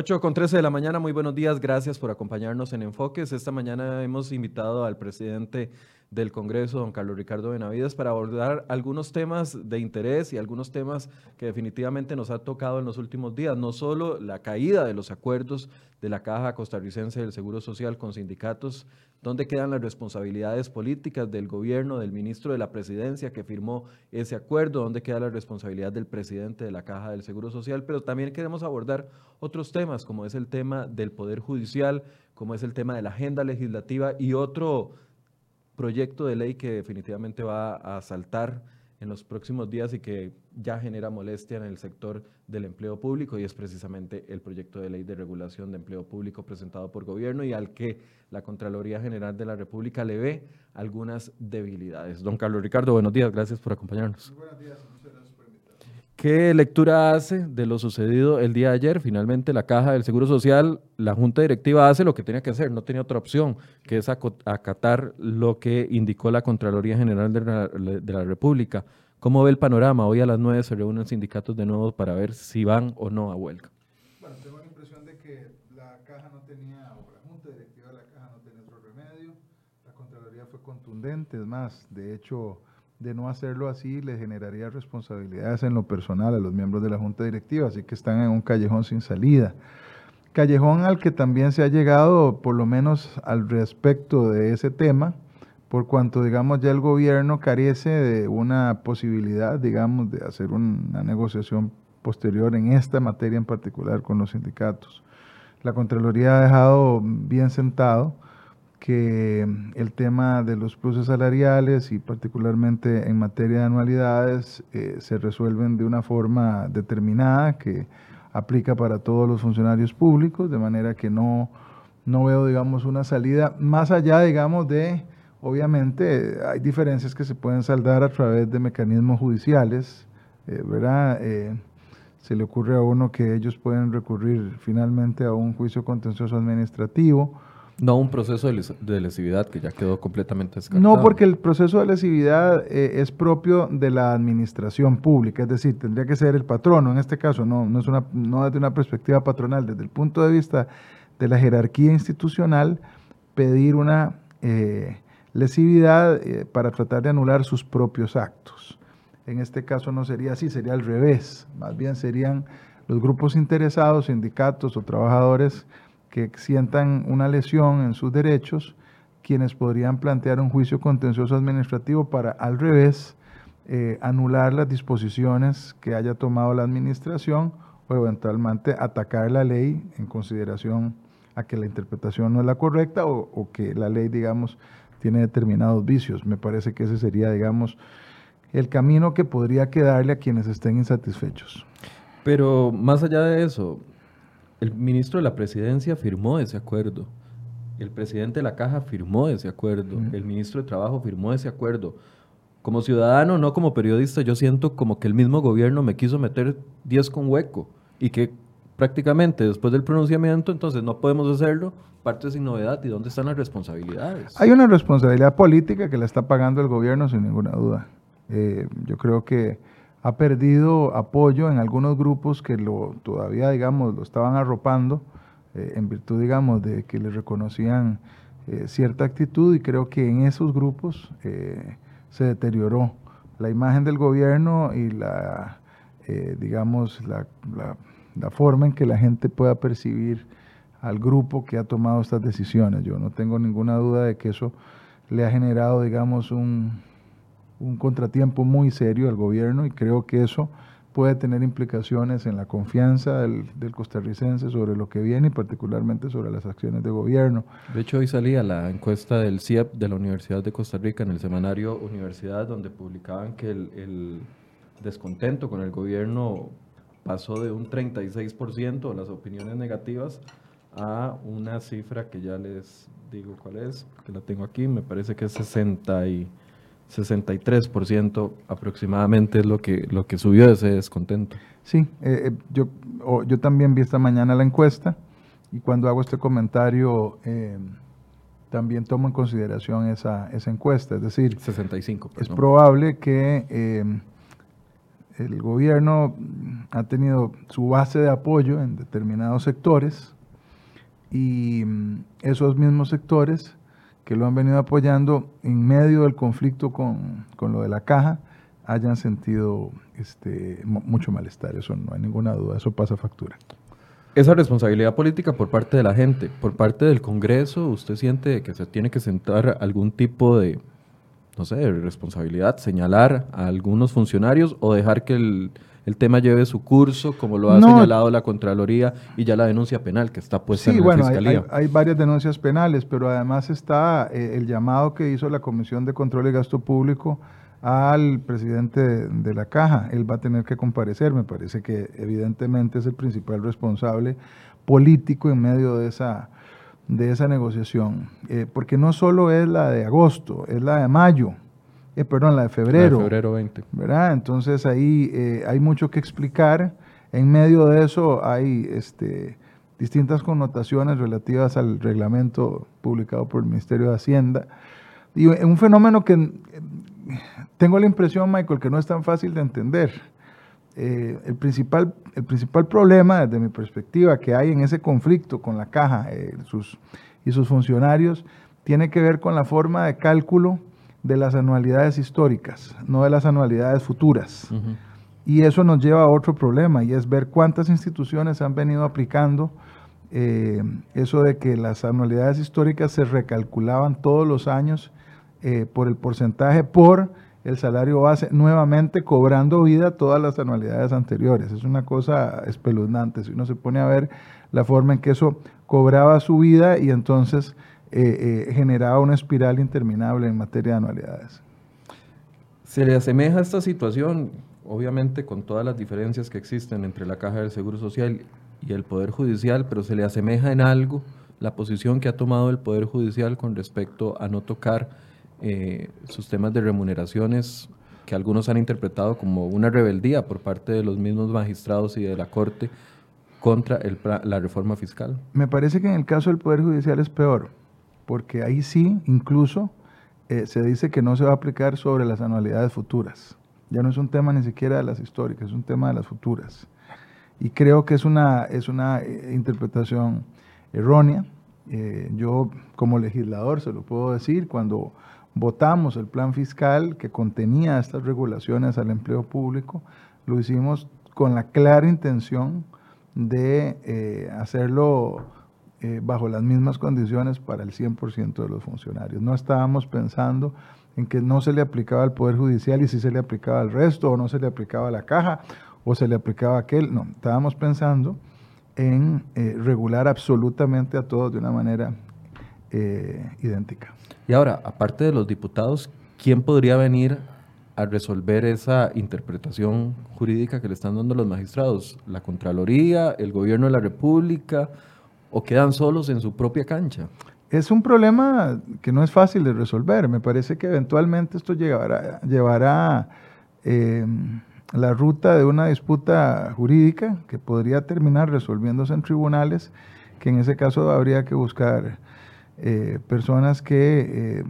8 con 13 de la mañana, muy buenos días, gracias por acompañarnos en Enfoques. Esta mañana hemos invitado al presidente del Congreso, don Carlos Ricardo Benavides, para abordar algunos temas de interés y algunos temas que definitivamente nos ha tocado en los últimos días. No solo la caída de los acuerdos de la Caja Costarricense del Seguro Social con sindicatos, dónde quedan las responsabilidades políticas del gobierno, del ministro de la presidencia que firmó ese acuerdo, dónde queda la responsabilidad del presidente de la Caja del Seguro Social, pero también queremos abordar otros temas, como es el tema del Poder Judicial, como es el tema de la agenda legislativa y otro proyecto de ley que definitivamente va a saltar en los próximos días y que ya genera molestia en el sector del empleo público y es precisamente el proyecto de ley de regulación de empleo público presentado por gobierno y al que la Contraloría General de la República le ve algunas debilidades. Don Carlos Ricardo, buenos días, gracias por acompañarnos. buenos días. ¿Qué lectura hace de lo sucedido el día de ayer? Finalmente la Caja del Seguro Social, la Junta Directiva hace lo que tenía que hacer, no tenía otra opción, que es acatar lo que indicó la Contraloría General de la, de la República. ¿Cómo ve el panorama? Hoy a las 9 se reúnen sindicatos de nuevo para ver si van o no a huelga. Bueno, tengo la impresión de que la Caja no tenía, o la Junta Directiva de la Caja no tenía otro remedio. La Contraloría fue contundente, es más, de hecho de no hacerlo así le generaría responsabilidades en lo personal a los miembros de la Junta Directiva, así que están en un callejón sin salida. Callejón al que también se ha llegado, por lo menos al respecto de ese tema, por cuanto, digamos, ya el gobierno carece de una posibilidad, digamos, de hacer una negociación posterior en esta materia en particular con los sindicatos. La Contraloría ha dejado bien sentado que el tema de los pluses salariales y particularmente en materia de anualidades eh, se resuelven de una forma determinada que aplica para todos los funcionarios públicos, de manera que no, no veo, digamos, una salida más allá, digamos, de, obviamente, hay diferencias que se pueden saldar a través de mecanismos judiciales, eh, ¿verdad? Eh, se le ocurre a uno que ellos pueden recurrir finalmente a un juicio contencioso administrativo, no un proceso de, lesividad que ya quedó completamente descartado. No, porque el proceso de lesividad eh, es propio de la administración pública, es decir, tendría que ser el patrono, en este caso, no, no, es una, no desde una perspectiva patronal, desde el punto de vista de la jerarquía institucional, pedir una eh, lesividad eh, para tratar de anular sus propios actos. En este caso no sería así, sería al revés, más bien serían los grupos interesados, sindicatos o trabajadores, que sientan una lesión en sus derechos, quienes podrían plantear un juicio contencioso administrativo para, al revés, eh, anular las disposiciones que haya tomado la administración o eventualmente atacar la ley en consideración a que la interpretación no es la correcta o, o que la ley, digamos, tiene determinados vicios. Me parece que ese sería, digamos, el camino que podría quedarle a quienes estén insatisfechos. Pero más allá de eso, el ministro de la presidencia firmó ese acuerdo. El presidente de la caja firmó ese acuerdo. El ministro de Trabajo firmó ese acuerdo. Como ciudadano, no como periodista, yo siento como que el mismo gobierno me quiso meter 10 con hueco y que prácticamente después del pronunciamiento, entonces no podemos hacerlo, parte sin novedad. ¿Y dónde están las responsabilidades? Hay una responsabilidad política que la está pagando el gobierno sin ninguna duda. Eh, yo creo que ha perdido apoyo en algunos grupos que lo todavía, digamos, lo estaban arropando eh, en virtud, digamos, de que le reconocían eh, cierta actitud y creo que en esos grupos eh, se deterioró la imagen del gobierno y la, digamos, la, la, forma en que la gente pueda percibir al grupo que ha tomado estas decisiones. Yo no tengo ninguna duda de que eso le ha generado, digamos, un, un contratiempo muy serio al gobierno y creo que eso puede tener implicaciones en la confianza del, costarricense sobre lo que viene y particularmente sobre las acciones de gobierno. De hecho, hoy salía la encuesta del CIEP de la Universidad de Costa Rica en el semanario Universidad, donde publicaban que el, descontento con el gobierno pasó de un 36% las opiniones negativas a una cifra que ya les digo cuál es, que la tengo aquí, me parece que es 60 y 63% aproximadamente es lo que, lo que subió ese descontento. Sí, eh, eh, yo, yo también vi esta mañana la encuesta y cuando hago este comentario eh, también tomo en consideración esa, esa encuesta, es decir, 65, es probable que el gobierno ha tenido su base de apoyo en determinados sectores y mm, esos mismos sectores que lo han venido apoyando en medio del conflicto con, con lo de la caja hayan sentido este, mucho malestar. Eso no hay ninguna duda, eso pasa factura. Esa responsabilidad política por parte de la gente, por parte del Congreso, ¿usted siente que se tiene que sentar algún tipo de, no sé, responsabilidad, señalar a algunos funcionarios o dejar que el, el tema lleve su curso, como lo ha señalado la Contraloría y ya la denuncia penal que está puesta en la Fiscalía? Hay, hay, varias denuncias penales, pero además está eh, el llamado que hizo la Comisión de Control de Gasto Público al presidente de, la caja. Él va a tener que comparecer, me parece que evidentemente es el principal responsable político en medio de esa, de esa negociación, eh, porque no solo es la de agosto, es la de mayo, eh, perdón, la de febrero. de febrero 20. ¿verdad? Entonces ahí eh, hay mucho que explicar. En medio de eso hay este, distintas connotaciones relativas al reglamento publicado por el Ministerio de Hacienda. Y un fenómeno que tengo la impresión, Michael, que no es tan fácil de entender. Eh, el, principal, el principal problema, desde mi perspectiva, que hay en ese conflicto con la caja eh, sus, y sus funcionarios, tiene que ver con la forma de cálculo de las anualidades históricas, no de las anualidades futuras. Y eso nos lleva a otro problema, y es ver cuántas instituciones han venido aplicando eh, eso de que las anualidades históricas se recalculaban todos los años por el porcentaje por el salario base, nuevamente cobrando vida todas las anualidades anteriores. Es una cosa espeluznante. Si uno se pone a ver la forma en que eso cobraba su vida y entonces eh, eh, generaba una espiral interminable en materia de anualidades. Se le asemeja esta situación, obviamente con todas las diferencias que existen entre la Caja del Seguro Social y el Poder Judicial, pero se le asemeja en algo la posición que ha tomado el Poder Judicial con respecto a no tocar eh, sus temas de remuneraciones que algunos han interpretado como una rebeldía por parte de los mismos magistrados y de la Corte contra el, la reforma fiscal. Me parece que en el caso del Poder Judicial es peor, porque ahí sí, incluso, eh, se dice que no se va a aplicar sobre las anualidades futuras. Ya no es un tema ni siquiera de las históricas, es un tema de las futuras. Y creo que es una, es una eh, interpretación errónea. yo como legislador se lo puedo decir, cuando votamos el plan fiscal que contenía estas regulaciones al empleo público, lo hicimos con la clara intención de eh, hacerlo eh, bajo las mismas condiciones para el 100% de los funcionarios. No estábamos pensando en que no se le aplicaba al Poder Judicial y si se le aplicaba al resto, o no se le aplicaba a la caja, o se le aplicaba a aquel. No, estábamos pensando en eh, regular absolutamente a todos de una manera idéntica. Y ahora, aparte de los diputados, ¿quién podría venir a resolver esa interpretación jurídica que le están dando los magistrados? ¿La Contraloría, el gobierno de la República o quedan solos en su propia cancha? Es un problema que no es fácil de resolver. Me parece que eventualmente esto llevará, eh, la ruta de una disputa jurídica que podría terminar resolviéndose en tribunales, que en ese caso habría que buscar eh, personas que, eh,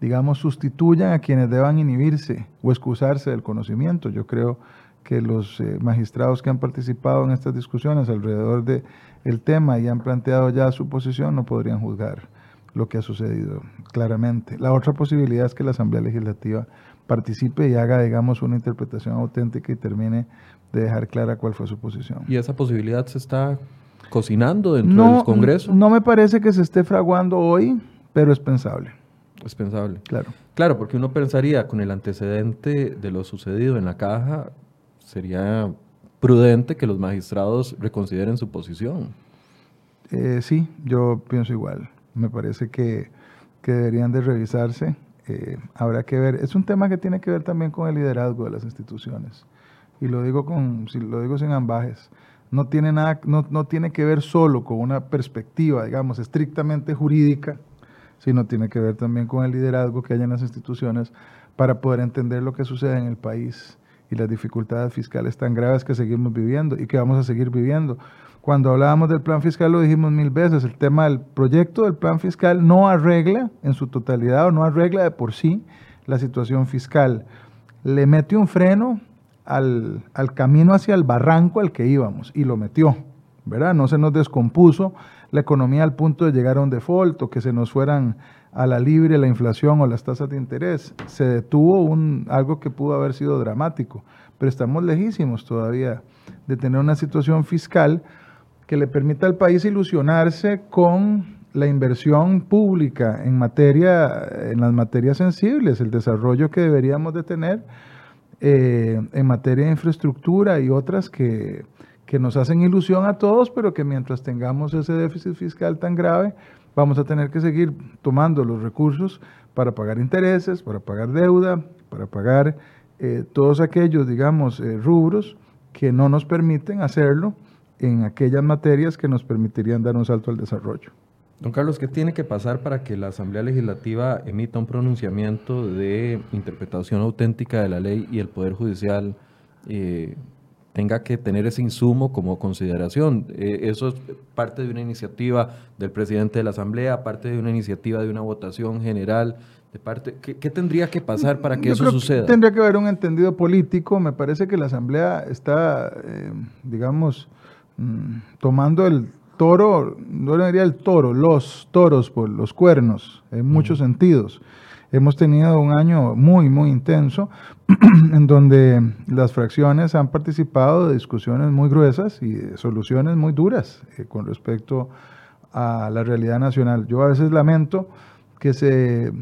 digamos, sustituyan a quienes deban inhibirse o excusarse del conocimiento. Yo creo que los eh, magistrados que han participado en estas discusiones alrededor del el tema y han planteado ya su posición no podrían juzgar lo que ha sucedido claramente. La otra posibilidad es que la Asamblea Legislativa participe y haga, digamos, una interpretación auténtica y termine de dejar clara cuál fue su posición. ¿Y esa posibilidad se está cocinando dentro del Congreso? No me parece que se esté fraguando hoy, pero es pensable. Es pensable. Claro. Claro, porque uno pensaría con el antecedente de lo sucedido en la caja, sería prudente que los magistrados reconsideren su posición. Eh, sí, yo pienso igual. Me parece que, deberían de revisarse. Eh, habrá que ver. Es un tema que tiene que ver también con el liderazgo de las instituciones. Y lo digo, con, lo digo sin ambajes no tiene, nada, no, no tiene que ver solo con una perspectiva, digamos, estrictamente jurídica, sino tiene que ver también con el liderazgo que hay en las instituciones para poder entender lo que sucede en el país y las dificultades fiscales tan graves que seguimos viviendo y que vamos a seguir viviendo. Cuando hablábamos del plan fiscal lo dijimos mil veces, el tema del proyecto del plan fiscal no arregla en su totalidad o no arregla de por sí la situación fiscal. Le mete un freno al, al camino hacia el barranco al que íbamos y lo metió, ¿verdad? No se nos descompuso la economía al punto de llegar a un default o que se nos fueran a la libre la inflación o las tasas de interés. Se detuvo un, algo que pudo haber sido dramático, pero estamos lejísimos todavía de tener una situación fiscal que le permita al país ilusionarse con la inversión pública en materia, en las materias sensibles, el desarrollo que deberíamos de tener eh, en materia de infraestructura y otras que, que nos hacen ilusión a todos, pero que mientras tengamos ese déficit fiscal tan grave, vamos a tener que seguir tomando los recursos para pagar intereses, para pagar deuda, para pagar eh, todos aquellos, digamos, eh, rubros que no nos permiten hacerlo en aquellas materias que nos permitirían dar un salto al desarrollo. Don Carlos, ¿qué tiene que pasar para que la Asamblea Legislativa emita un pronunciamiento de interpretación auténtica de la ley y el Poder Judicial eh, tenga que tener ese insumo como consideración? Eh, eso es parte de una iniciativa del presidente de la Asamblea, parte de una iniciativa de una votación general. De parte, ¿qué, tendría que pasar para que eso suceda? tendría que haber un entendido político. Me parece que la Asamblea está, eh, digamos, mm, tomando el toro, no le diría el toro, los toros por los cuernos, en muchos sentidos. Hemos tenido un año muy, muy intenso en donde las fracciones han participado de discusiones muy gruesas y de soluciones muy duras eh, con respecto a la realidad nacional. Yo a veces lamento que, se,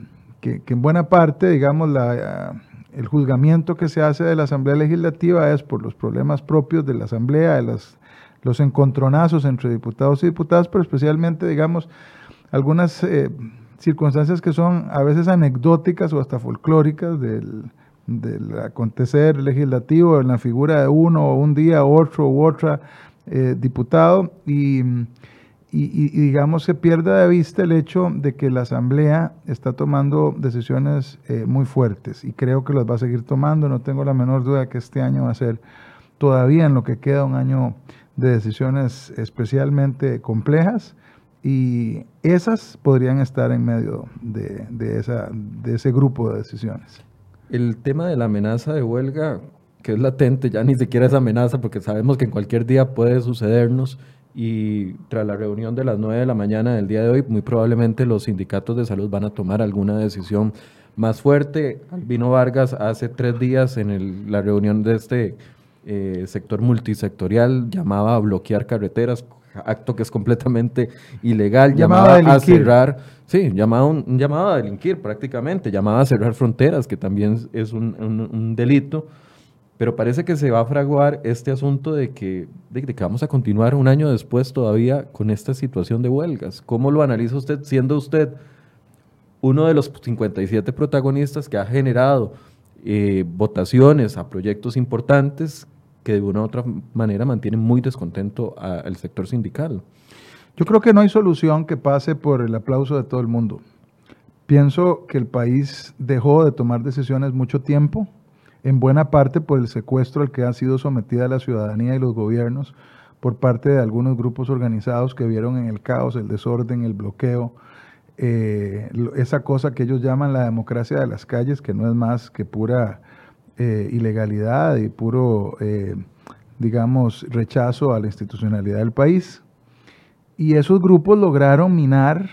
que, en buena parte, digamos, el juzgamiento que se hace de la Asamblea Legislativa es por los problemas propios de la Asamblea, de los encontronazos entre diputados y diputadas, pero especialmente, digamos, algunas eh, circunstancias que son a veces anecdóticas o hasta folclóricas del, acontecer legislativo en la figura de uno o un día otro u otra eh, diputado. Y, y, digamos se pierda de vista el hecho de que la Asamblea está tomando decisiones eh, muy fuertes. Y creo que las va a seguir tomando, no tengo la menor duda que este año va a ser todavía en lo que queda un año de decisiones especialmente complejas. Y esas podrían estar en medio de, de, esa, de ese grupo de decisiones. El tema de la amenaza de huelga, que es latente, ya ni siquiera es amenaza porque sabemos que en cualquier día puede sucedernos y tras la reunión de las 9 de la mañana del día de hoy, muy probablemente los sindicatos de salud van a tomar alguna decisión más fuerte. Albino Vargas hace tres días en la reunión de este eh, sector multisectorial, llamaba a bloquear carreteras, acto que es completamente ilegal, llamaba, a, cerrar, sí, llamaba un, llamaba a delinquir prácticamente, llamaba a cerrar fronteras, que también es un, delito, pero parece que se va a fraguar este asunto de que, de que vamos a continuar un año después todavía con esta situación de huelgas. ¿Cómo lo analiza usted, siendo usted uno de los 57 protagonistas que ha generado eh, votaciones a proyectos importantes que de una u otra manera mantienen muy descontento al sector sindical. Yo creo que no hay solución que pase por el aplauso de todo el mundo. Pienso que el país dejó de tomar decisiones mucho tiempo, en buena parte por el secuestro al que ha sido sometida la ciudadanía y los gobiernos por parte de algunos grupos organizados que vieron en el caos, el desorden, el bloqueo, eh, esa cosa que ellos llaman la democracia de las calles, que no es más que pura eh, ilegalidad y puro, eh, digamos, rechazo a la institucionalidad del país. Y esos grupos lograron minar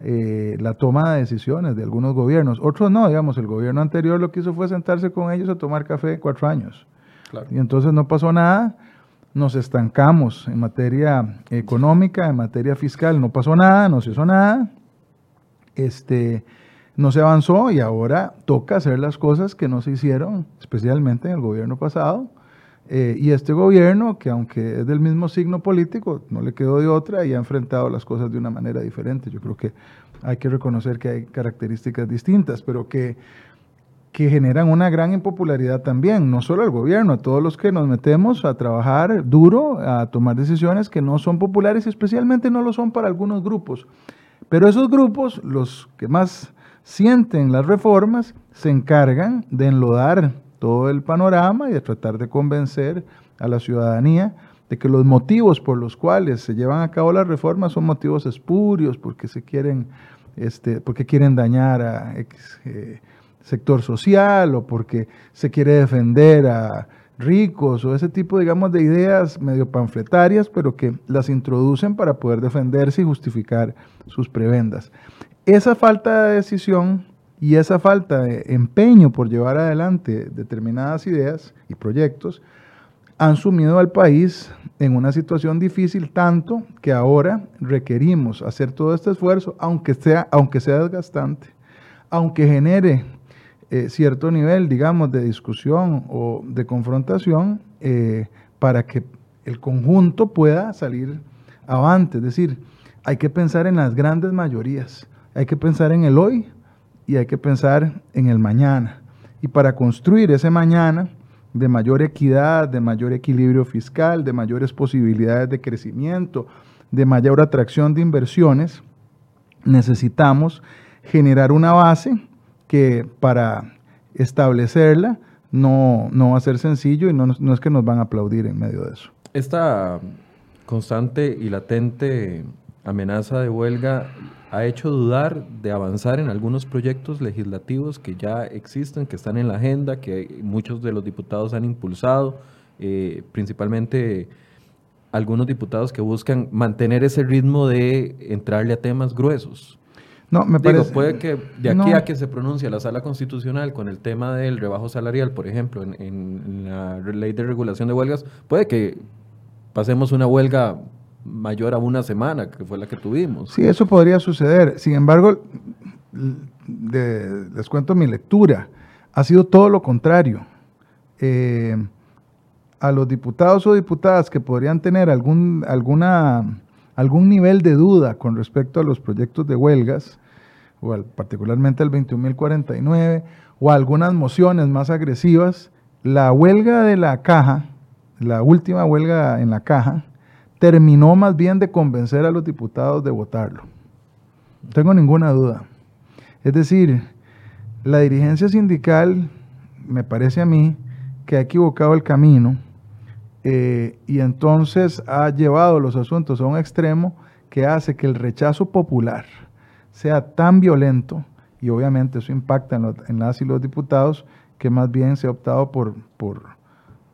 eh, la toma de decisiones de algunos gobiernos. Otros no, digamos, el gobierno anterior lo que hizo fue sentarse con ellos a tomar café cuatro años. Y entonces no pasó nada, nos estancamos en materia económica, en materia fiscal, no pasó nada, no se hizo nada. Este, no se avanzó y ahora toca hacer las cosas que no se hicieron, especialmente en el gobierno pasado. Eh, y este gobierno, que aunque es del mismo signo político, no le quedó de otra y ha enfrentado las cosas de una manera diferente. Yo creo que hay que reconocer que hay características distintas, pero que, que generan una gran impopularidad también, no solo al gobierno, a todos los que nos metemos a trabajar duro, a tomar decisiones que no son populares y especialmente no lo son para algunos grupos. Pero esos grupos, los que más sienten las reformas, se encargan de enlodar todo el panorama y de tratar de convencer a la ciudadanía de que los motivos por los cuales se llevan a cabo las reformas son motivos espurios, porque se quieren, este, porque quieren dañar a eh, sector social o porque se quiere defender a ricos o ese tipo, digamos, de ideas medio panfletarias, pero que las introducen para poder defenderse y justificar sus prebendas. Esa falta de decisión y esa falta de empeño por llevar adelante determinadas ideas y proyectos han sumido al país en una situación difícil tanto que ahora requerimos hacer todo este esfuerzo, aunque sea, aunque sea desgastante, aunque genere eh, cierto nivel, digamos, de discusión o de confrontación, eh, para que el conjunto pueda salir avante. Es decir, hay que pensar en las grandes mayorías, hay que pensar en el hoy y hay que pensar en el mañana. Y para construir ese mañana, de mayor equidad, de mayor equilibrio fiscal, de mayores posibilidades de crecimiento, de mayor atracción de inversiones, necesitamos generar una base que para establecerla no, no va a ser sencillo y no, no es que nos van a aplaudir en medio de eso. Esta constante y latente amenaza de huelga ha hecho dudar de avanzar en algunos proyectos legislativos que ya existen, que están en la agenda, que muchos de los diputados han impulsado, eh, principalmente algunos diputados que buscan mantener ese ritmo de entrarle a temas gruesos. No, me parece. puede que de aquí a que se pronuncie la sala constitucional con el tema del rebajo salarial, por ejemplo, en, en la ley de regulación de huelgas, puede que pasemos una huelga mayor a una semana, que fue la que tuvimos. Sí, eso podría suceder. Sin embargo, les cuento mi lectura. Ha sido todo lo contrario. Eh, a los diputados o diputadas que podrían tener algún, alguna, algún nivel de duda con respecto a los proyectos de huelgas, o particularmente al 21.049, o algunas mociones más agresivas, la huelga de la caja, la última huelga en la caja, terminó más bien de convencer a los diputados de votarlo. No tengo ninguna duda. Es decir, la dirigencia sindical, me parece a mí, que ha equivocado el camino eh, y entonces ha llevado los asuntos a un extremo que hace que el rechazo popular sea tan violento, y obviamente eso impacta en, las y los diputados, que más bien se ha optado por, por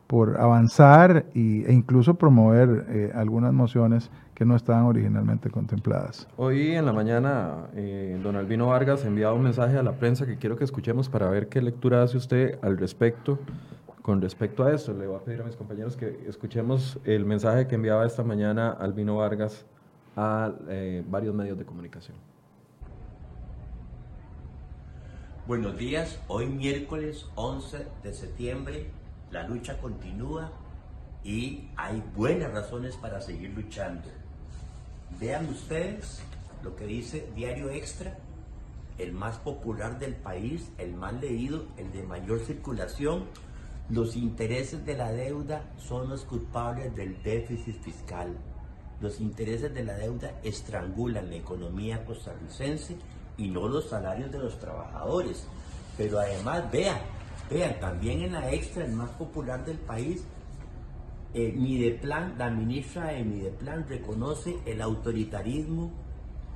por avanzar e incluso promover eh, algunas mociones que no estaban originalmente contempladas. Hoy en la mañana, eh, don Albino Vargas enviado un mensaje a la prensa que quiero que escuchemos para ver qué lectura hace usted al respecto. Con respecto a esto, le voy a pedir a mis compañeros que escuchemos el mensaje que enviaba esta mañana Albino Vargas a eh, varios medios de comunicación. Buenos días, hoy miércoles 11 de septiembre la lucha continúa y hay buenas razones para seguir luchando. Vean ustedes lo que dice Diario Extra, el más popular del país, el más leído, el de mayor circulación. Los intereses de la deuda son los culpables del déficit fiscal. Los intereses de la deuda estrangulan la economía costarricense y no los salarios de los trabajadores. Pero además, vean, Vean, también en la extra, el más popular del país, eh, Mideplan, la ministra de Mideplan reconoce el autoritarismo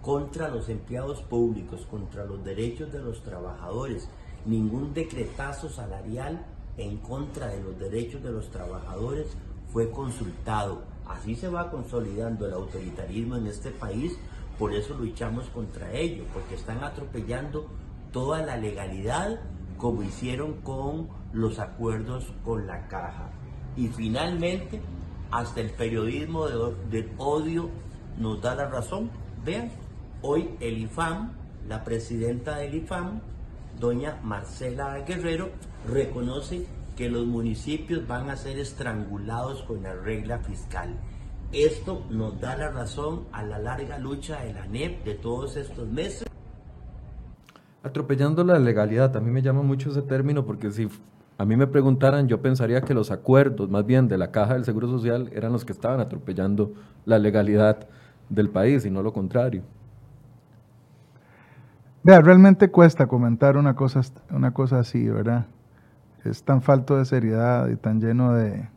contra los empleados públicos, contra los derechos de los trabajadores. Ningún decretazo salarial en contra de los derechos de los trabajadores fue consultado. Así se va consolidando el autoritarismo en este país, por eso luchamos contra ello, porque están atropellando toda la legalidad como hicieron con los acuerdos con la caja. Y finalmente, hasta el periodismo del odio nos da la razón. Vean, hoy el IFAM, la presidenta del IFAM, doña Marcela Guerrero, reconoce que los municipios van a ser estrangulados con la regla fiscal. Esto nos da la razón a la larga lucha de la NEP de todos estos meses. Atropellando la legalidad, a mí me llama mucho ese término porque si a mí me preguntaran, yo pensaría que los acuerdos más bien de la Caja del Seguro Social eran los que estaban atropellando la legalidad del país y no lo contrario. Vea, realmente cuesta comentar una cosa, una cosa así, ¿verdad? Es tan falto de seriedad y tan lleno de,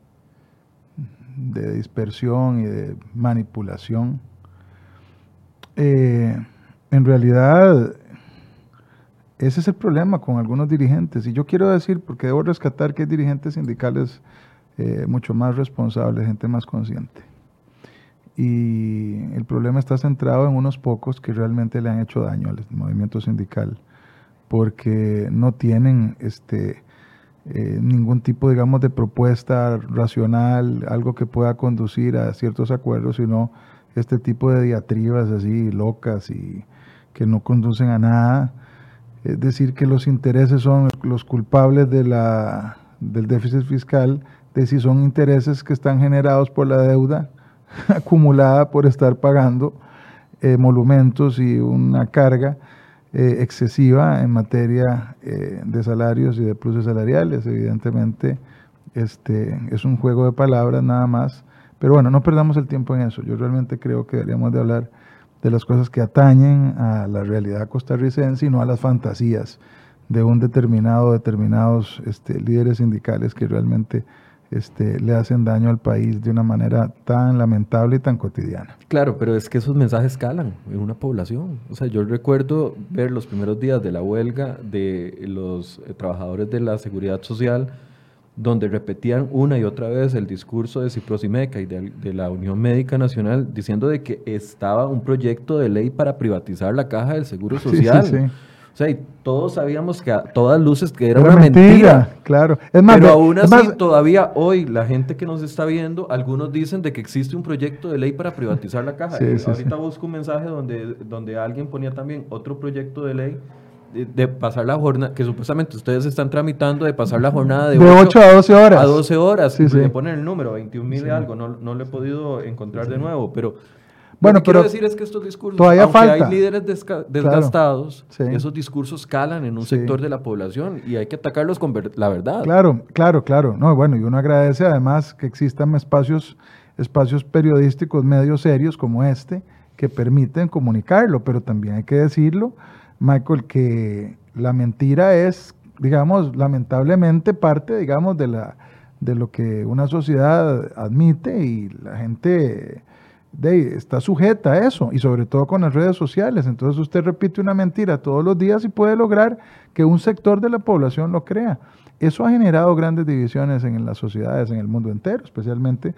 de dispersión y de manipulación. Eh, en realidad, ese es el problema con algunos dirigentes. Y yo quiero decir, porque debo rescatar que hay dirigentes sindicales eh, mucho más responsable, gente más consciente. Y el problema está centrado en unos pocos que realmente le han hecho daño al movimiento sindical, porque no tienen este, eh, ningún tipo, digamos, de propuesta racional, algo que pueda conducir a ciertos acuerdos, sino este tipo de diatribas así locas y que no conducen a nada. Es decir, que los intereses son los culpables de la, del déficit fiscal, de si son intereses que están generados por la deuda acumulada por estar pagando eh, monumentos y una carga eh, excesiva en materia eh, de salarios y de pluses salariales. Evidentemente, este, es un juego de palabras nada más. Pero bueno, no perdamos el tiempo en eso. Yo realmente creo que deberíamos de hablar de las cosas que atañen a la realidad costarricense y no a las fantasías de un determinado, determinados este, líderes sindicales que realmente este, le hacen daño al país de una manera tan lamentable y tan cotidiana. Claro, pero es que esos mensajes calan en una población. O sea, yo recuerdo ver los primeros días de la huelga de los eh, trabajadores de la seguridad social, donde repetían una y otra vez el discurso de Ciprosimeca y de, de, la Unión Médica Nacional, diciendo de que estaba un proyecto de ley para privatizar la caja del Seguro Social. Sí, sí, sí. O sea, y todos sabíamos que a todas luces que era, una mentira, Claro. Es más, Pero aún así, todavía hoy, la gente que nos está viendo, algunos dicen de que existe un proyecto de ley para privatizar la caja. Sí, sí, ahorita busco un mensaje donde, donde alguien ponía también otro proyecto de ley de, pasar la jornada, que supuestamente ustedes están tramitando de pasar la jornada de, de 8, a 12 horas. A 12 horas. Sí, le ponen el número, 21 mil y algo. No, no lo he podido encontrar de nuevo, pero bueno, Lo que pero quiero decir es que estos discursos, todavía aunque falta. hay líderes desgastados, esos discursos calan en un Sí. sector de la población y hay que atacarlos con ver- la verdad. Claro, claro, claro. No, bueno, y uno agradece además que existan espacios, espacios periodísticos medios serios como este que permiten comunicarlo, pero también hay que decirlo, Michael, que la mentira es, digamos, lamentablemente parte, digamos, de la de lo que una sociedad admite y la gente está sujeta a eso, y sobre todo con las redes sociales. Entonces usted repite una mentira todos los días y puede lograr que un sector de la población lo crea. Eso ha generado grandes divisiones en las sociedades, en el mundo entero, especialmente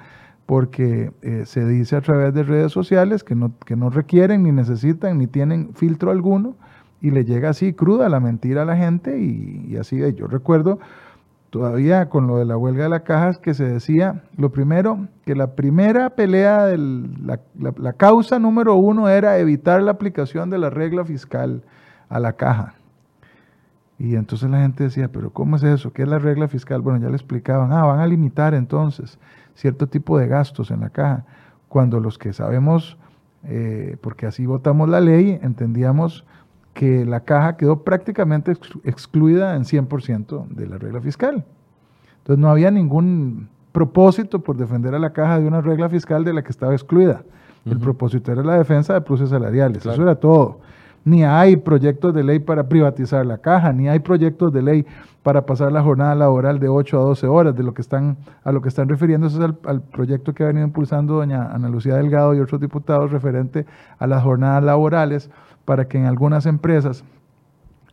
porque eh, se dice a través de redes sociales que no, que no requieren, ni necesitan, ni tienen filtro alguno, y le llega así cruda la mentira a la gente, y, así de. Yo recuerdo todavía con lo de la huelga de las cajas que se decía, lo primero, que la primera pelea, de la, la, la, causa número uno era evitar la aplicación de la regla fiscal a la caja. Y entonces la gente decía, pero ¿cómo es eso? ¿Qué es la regla fiscal? Bueno, ya le explicaban, ah, van a limitar entonces cierto tipo de gastos en la caja, cuando los que sabemos, eh, porque así votamos la ley, entendíamos que la caja quedó prácticamente excluida en 100% de la regla fiscal. Entonces no había ningún propósito por defender a la caja de una regla fiscal de la que estaba excluida. Uh -huh. El propósito era la defensa de pluses salariales, claro. eso era todo. Ni hay proyectos de ley para privatizar la caja, ni hay proyectos de ley para pasar la jornada laboral de 8 a 12 horas, de lo que están, a lo que están refiriéndose es al, al proyecto que ha venido impulsando doña Ana Lucía Delgado y otros diputados referente a las jornadas laborales para que en algunas empresas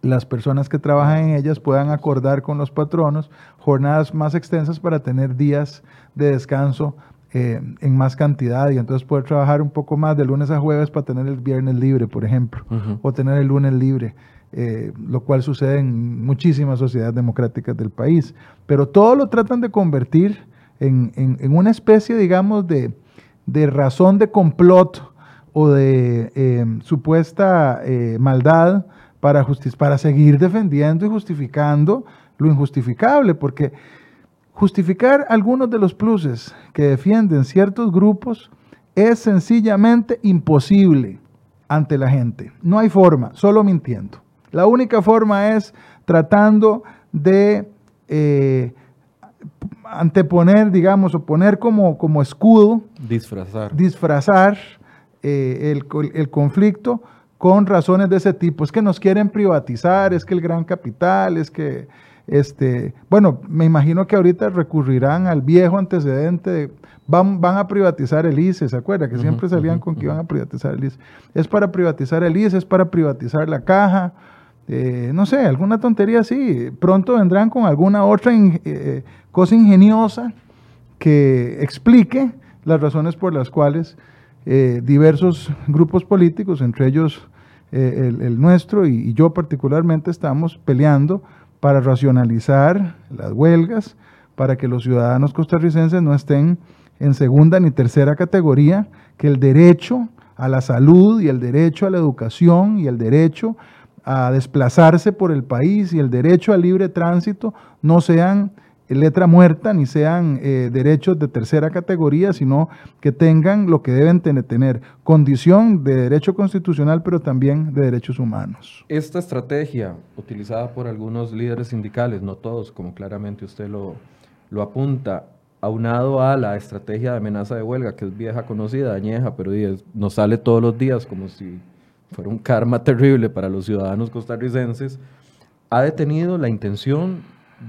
las personas que trabajan en ellas puedan acordar con los patronos jornadas más extensas para tener días de descanso eh, en más cantidad y entonces poder trabajar un poco más de lunes a jueves para tener el viernes libre, por ejemplo, uh -huh. o tener el lunes libre, eh, lo cual sucede en muchísimas sociedades democráticas del país. Pero todo lo tratan de convertir en, en, en una especie, digamos, de, de razón de complot o de eh, supuesta eh, maldad para, para seguir defendiendo y justificando lo injustificable, porque justificar algunos de los pluses que defienden ciertos grupos es sencillamente imposible ante la gente. No hay forma, solo mintiendo. La única forma es tratando de eh, anteponer, digamos, o poner como, como escudo, disfrazar, disfrazar eh, el, el, conflicto con razones de ese tipo. Es que nos quieren privatizar, es que el gran capital, es que, este, bueno, me imagino que ahorita recurrirán al viejo antecedente de, van, van a privatizar el ICE, ¿se acuerda? Que siempre uh -huh, salían uh -huh, con que iban a privatizar el ICE. Es para privatizar el ICE, es para privatizar la caja, eh, no sé, alguna tontería así. Pronto vendrán con alguna otra in, eh, cosa ingeniosa que explique las razones por las cuales eh, diversos grupos políticos, entre ellos eh, el, nuestro y, yo particularmente, estamos peleando para racionalizar las huelgas, para que los ciudadanos costarricenses no estén en segunda ni tercera categoría, que el derecho a la salud y el derecho a la educación y el derecho a desplazarse por el país y el derecho al libre tránsito no sean letra muerta ni sean eh, derechos de tercera categoría, sino que tengan lo que deben tener, condición de derecho constitucional, pero también de derechos humanos. Esta estrategia utilizada por algunos líderes sindicales, no todos, como claramente usted lo, lo apunta, aunado a la estrategia de amenaza de huelga, que es vieja conocida, añeja, pero nos sale todos los días como si fuera un karma terrible para los ciudadanos costarricenses, ha detenido la intención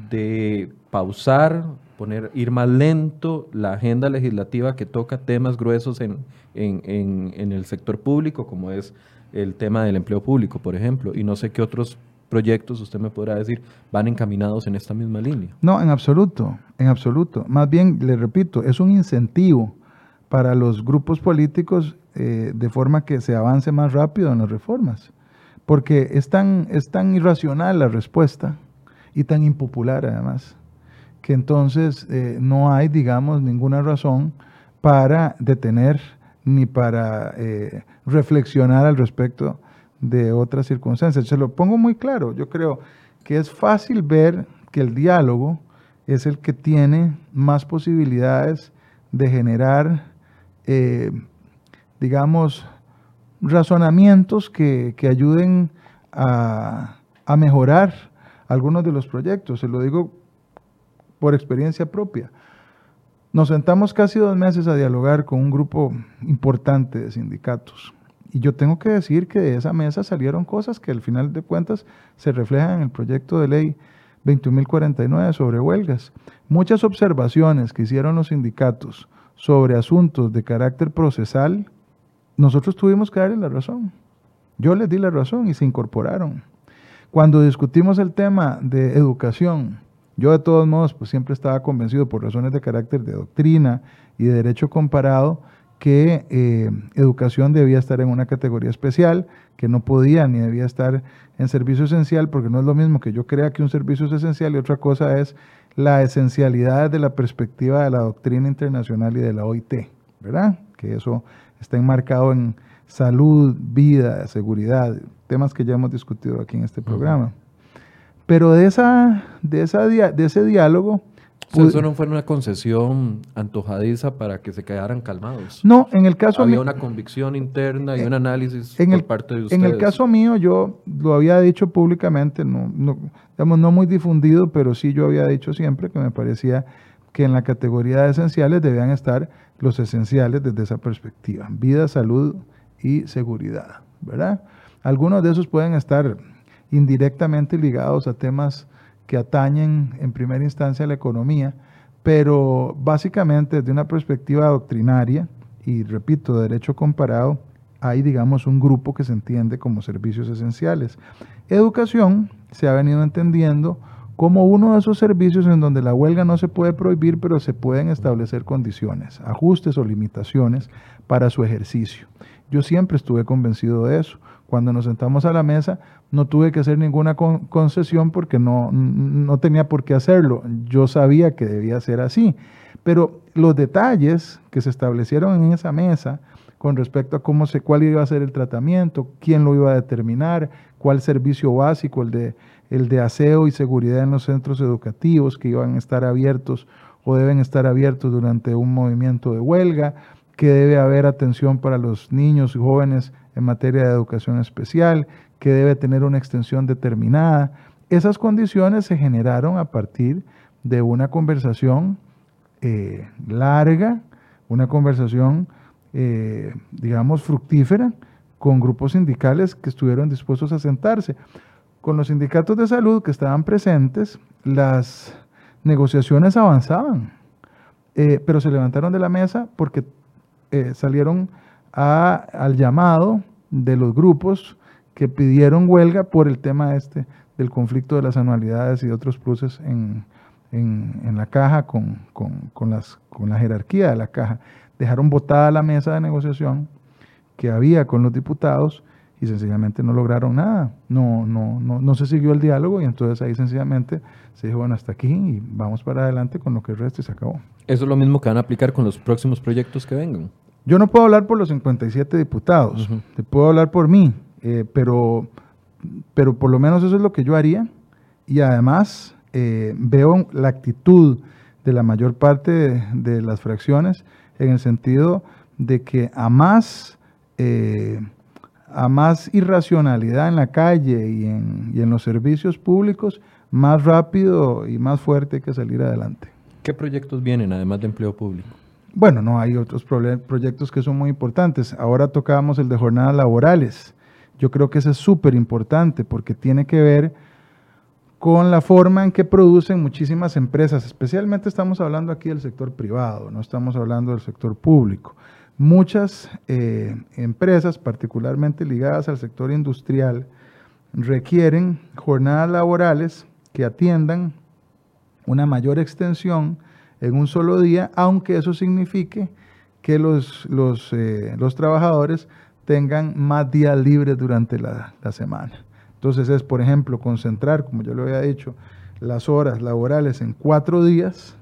de pausar, poner, ir más lento la agenda legislativa que toca temas gruesos en, en el sector público, como es el tema del empleo público, por ejemplo, y no sé qué otros proyectos, usted me podrá decir, van encaminados en esta misma línea. No, en absoluto, en absoluto. Más bien, le repito, es un incentivo para los grupos políticos eh, de forma que se avance más rápido en las reformas. Porque es tan, es tan irracional la respuesta y tan impopular además, que entonces eh, no hay, digamos, ninguna razón para detener ni para eh, reflexionar al respecto de otras circunstancias. Se lo pongo muy claro, yo creo que es fácil ver que el diálogo es el que tiene más posibilidades de generar, eh, digamos, razonamientos que, ayuden a, a, mejorar algunos de los proyectos. Se lo digo por experiencia propia. Nos sentamos casi dos meses a dialogar con un grupo importante de sindicatos y yo tengo que decir que de esa mesa salieron cosas que al final de cuentas se reflejan en el proyecto de ley 21.049 sobre huelgas. Muchas observaciones que hicieron los sindicatos sobre asuntos de carácter procesal, nosotros tuvimos que darle la razón. Yo les di la razón y se incorporaron. Cuando discutimos el tema de educación, yo de todos modos pues siempre estaba convencido por razones de carácter de doctrina y de derecho comparado que eh, educación debía estar en una categoría especial, que no podía ni debía estar en servicio esencial, porque no es lo mismo que yo crea que un servicio es esencial y otra cosa es la esencialidad desde la perspectiva de la doctrina internacional y de la OIT, ¿verdad? Que eso está enmarcado en salud, vida, seguridad, temas que ya hemos discutido aquí en este programa. Pero de, esa, de, esa, de ese diálogo eso no fue una concesión antojadiza para que se quedaran calmados. No, en el caso Había una convicción interna y un análisis por parte de ustedes. En el caso mío, yo lo había dicho públicamente, no, no, digamos, no muy difundido, pero sí yo había dicho siempre que me parecía que en la categoría de esenciales debían estar los esenciales desde esa perspectiva, vida, salud y seguridad, ¿verdad? Algunos de esos pueden estar indirectamente ligados a temas que atañen en primera instancia a la economía, pero básicamente desde una perspectiva doctrinaria, y repito, derecho comparado, hay, digamos, un grupo que se entiende como servicios esenciales. Educación se ha venido entendiendo como uno de esos servicios en donde la huelga no se puede prohibir, pero se pueden establecer condiciones, ajustes o limitaciones para su ejercicio. Yo siempre estuve convencido de eso. Cuando nos sentamos a la mesa, no tuve que hacer ninguna concesión porque no, no tenía por qué hacerlo. Yo sabía que debía ser así. Pero los detalles que se establecieron en esa mesa con respecto a cómo cuál iba a ser el tratamiento, quién lo iba a determinar, cuál servicio básico, el de, el de aseo y seguridad en los centros educativos que iban a estar abiertos o deben estar abiertos durante un movimiento de huelga, que debe haber atención para los niños y jóvenes en materia de educación especial, que debe tener una extensión determinada. Esas condiciones se generaron a partir de una conversación eh, larga, una conversación, eh, digamos, fructífera con grupos sindicales que estuvieron dispuestos a sentarse. Con los sindicatos de salud que estaban presentes, las negociaciones avanzaban, eh, pero se levantaron de la mesa porque salieron al llamado de los grupos que pidieron huelga por el tema este del conflicto de las anualidades y otros pluses en, en, la caja con, con, las, con la jerarquía de la caja. Dejaron botada la mesa de negociación que había con los diputados y sencillamente no lograron nada. No, no, no, no se siguió el diálogo y entonces ahí sencillamente se dijo, bueno, hasta aquí y vamos para adelante con lo que el resto y se acabó. Eso es lo mismo que van a aplicar con los próximos proyectos que vengan. Yo no puedo hablar por los 57 diputados, te puedo hablar por mí, eh, pero, pero por lo menos eso es lo que yo haría y además eh, veo la actitud de la mayor parte de, las fracciones en el sentido de que a más, eh, a más irracionalidad en la calle y en, y en los servicios públicos, más rápido y más fuerte hay que salir adelante. ¿Qué proyectos vienen además de empleo público? Bueno, no, hay otros proyectos que son muy importantes. Ahora tocábamos el de jornadas laborales. Yo creo que ese es súper importante porque tiene que ver con la forma en que producen muchísimas empresas, especialmente estamos hablando aquí del sector privado, no estamos hablando del sector público. Muchas eh, empresas, particularmente ligadas al sector industrial, requieren jornadas laborales que atiendan una mayor extensión en un solo día, aunque eso signifique que los, los, eh, trabajadores tengan más días libres durante la semana. Entonces es, por ejemplo, concentrar, como yo le había dicho, las horas laborales en cuatro días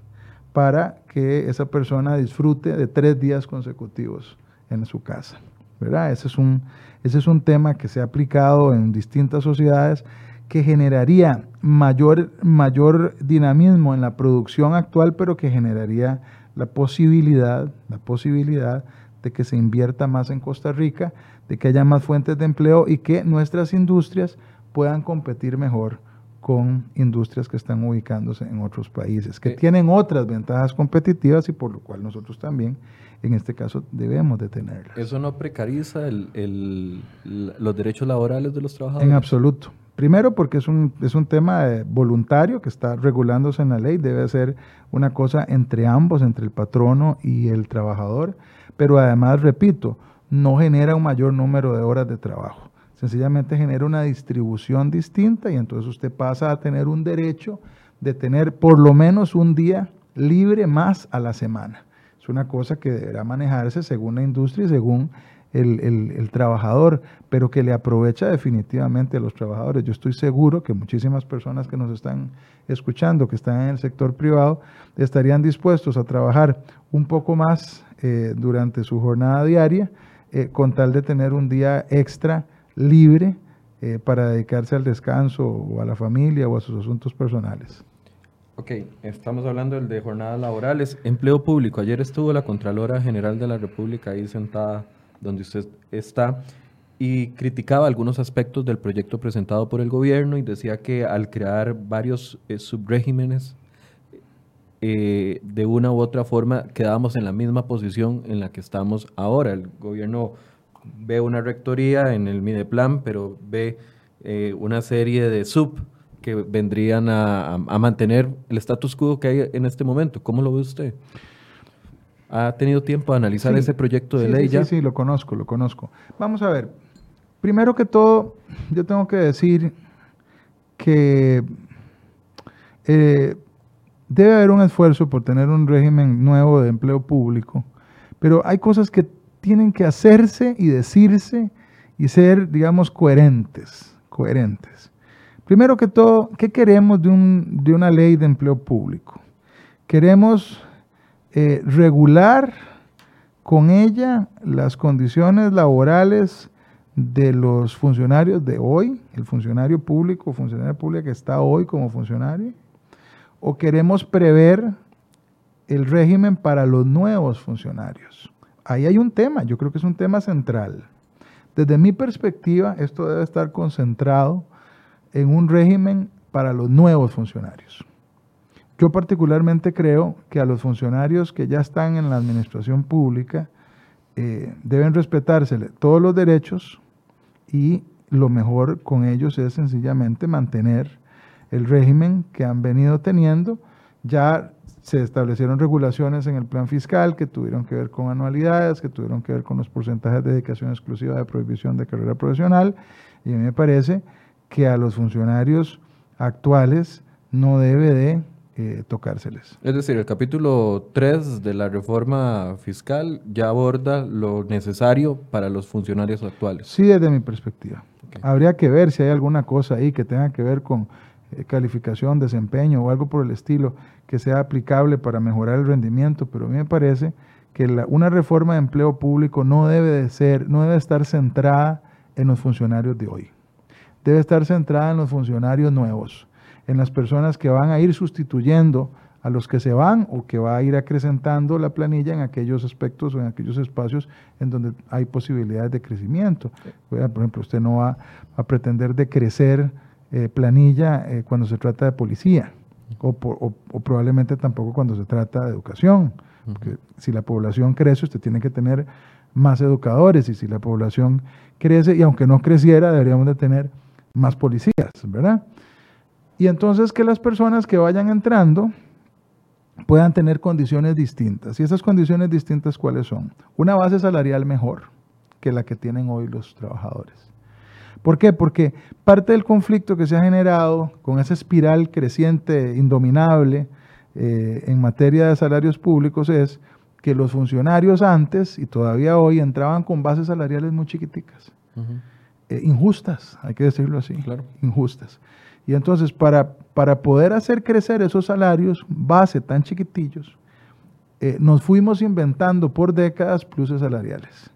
para que esa persona disfrute de tres días consecutivos en su casa. ¿verdad? Ese, es un, ese es un tema que se ha aplicado en distintas sociedades que generaría mayor, mayor dinamismo en la producción actual, pero que generaría la posibilidad, la posibilidad de que se invierta más en Costa Rica, de que haya más fuentes de empleo y que nuestras industrias puedan competir mejor con industrias que están ubicándose en otros países, que tienen otras ventajas competitivas y por lo cual nosotros también, en este caso, debemos de tenerlas. ¿Eso no precariza los derechos laborales de los trabajadores? En absoluto. Primero porque es un, es un tema voluntario que está regulándose en la ley, debe ser una cosa entre ambos, entre el patrono y el trabajador, pero además, repito, no genera un mayor número de horas de trabajo. Sencillamente genera una distribución distinta y entonces usted pasa a tener un derecho de tener por lo menos un día libre más a la semana. Es una cosa que deberá manejarse según la industria y según el, trabajador, pero que le aprovecha definitivamente a los trabajadores. Yo estoy seguro que muchísimas personas que nos están escuchando, que están en el sector privado, estarían dispuestos a trabajar un poco más eh, durante su jornada diaria eh, con tal de tener un día extra libre eh, para dedicarse al descanso o a la familia o a sus asuntos personales. Ok, estamos hablando del de jornadas laborales. Empleo público. Ayer estuvo la Contralora General de la República ahí sentada donde usted está y criticaba algunos aspectos del proyecto presentado por el gobierno y decía que al crear varios eh, subregímenes, eh, de una u otra forma quedábamos en la misma posición en la que estamos ahora. El gobierno ve una rectoría en el Mideplan, pero ve eh, una serie de sub que vendrían a, mantener el status quo que hay en este momento. ¿Cómo lo ve usted? ¿Ha tenido tiempo de analizar ese proyecto de ley ya? Sí, sí, lo conozco, lo conozco. Vamos a ver. Primero que todo, yo tengo que decir que eh, debe haber un esfuerzo por tener un régimen nuevo de empleo público, pero hay cosas que tienen que hacerse y decirse y ser, digamos, coherentes, coherentes. Primero que todo, ¿qué queremos de, un, de una ley de empleo público? Queremos eh, regular con ella las condiciones laborales de los funcionarios de hoy, el funcionario público, funcionaria pública que está hoy como funcionario, o queremos prever el régimen para los nuevos funcionarios ahí hay un tema, yo creo que es un tema central. Desde mi perspectiva, esto debe estar concentrado en un régimen para los nuevos funcionarios. Yo particularmente creo que a los funcionarios que ya están en la administración pública eh, deben respetársele todos los derechos y lo mejor con ellos es sencillamente mantener el régimen que han venido teniendo. Ya se establecieron regulaciones en el plan fiscal que tuvieron que ver con anualidades, que tuvieron que ver con los porcentajes de dedicación exclusiva de prohibición de carrera profesional, y a mí me parece que a los funcionarios actuales no debe de eh, tocárseles. Es decir, el capítulo 3 de la reforma fiscal ya aborda lo necesario para los funcionarios actuales. Sí, desde mi perspectiva. Habría que ver si hay alguna cosa ahí que tenga que ver con eh, calificación, desempeño o algo por el estilo que sea aplicable para mejorar el rendimiento, pero a mí me parece que una reforma de empleo público no debe de ser, no debe estar centrada en los funcionarios de hoy. Debe estar centrada en los funcionarios nuevos en las personas que van a ir sustituyendo a los que se van o que va a ir acrecentando la planilla en aquellos aspectos o en aquellos espacios en donde hay posibilidades de crecimiento. Por ejemplo, usted no va a pretender de crecer eh, planilla eh, cuando se trata de policía o, probablemente tampoco cuando se trata de educación. Porque si la población crece, usted tiene que tener más educadores y si la población crece, y aunque no creciera, deberíamos de tener más policías, ¿verdad? Y entonces que las personas que vayan entrando puedan tener condiciones distintas. ¿Y esas condiciones distintas cuáles son? Una base salarial mejor que la que tienen hoy los trabajadores. ¿Por qué? Porque parte del conflicto que se ha generado con esa espiral creciente, indominable, eh, en materia de salarios públicos es que los funcionarios antes y todavía hoy entraban con bases salariales muy chiquiticas, eh, injustas, hay que decirlo así, claro. injustas. Y entonces para, para poder hacer crecer esos salarios base tan chiquitillos, eh, nos fuimos inventando por décadas pluses salariales,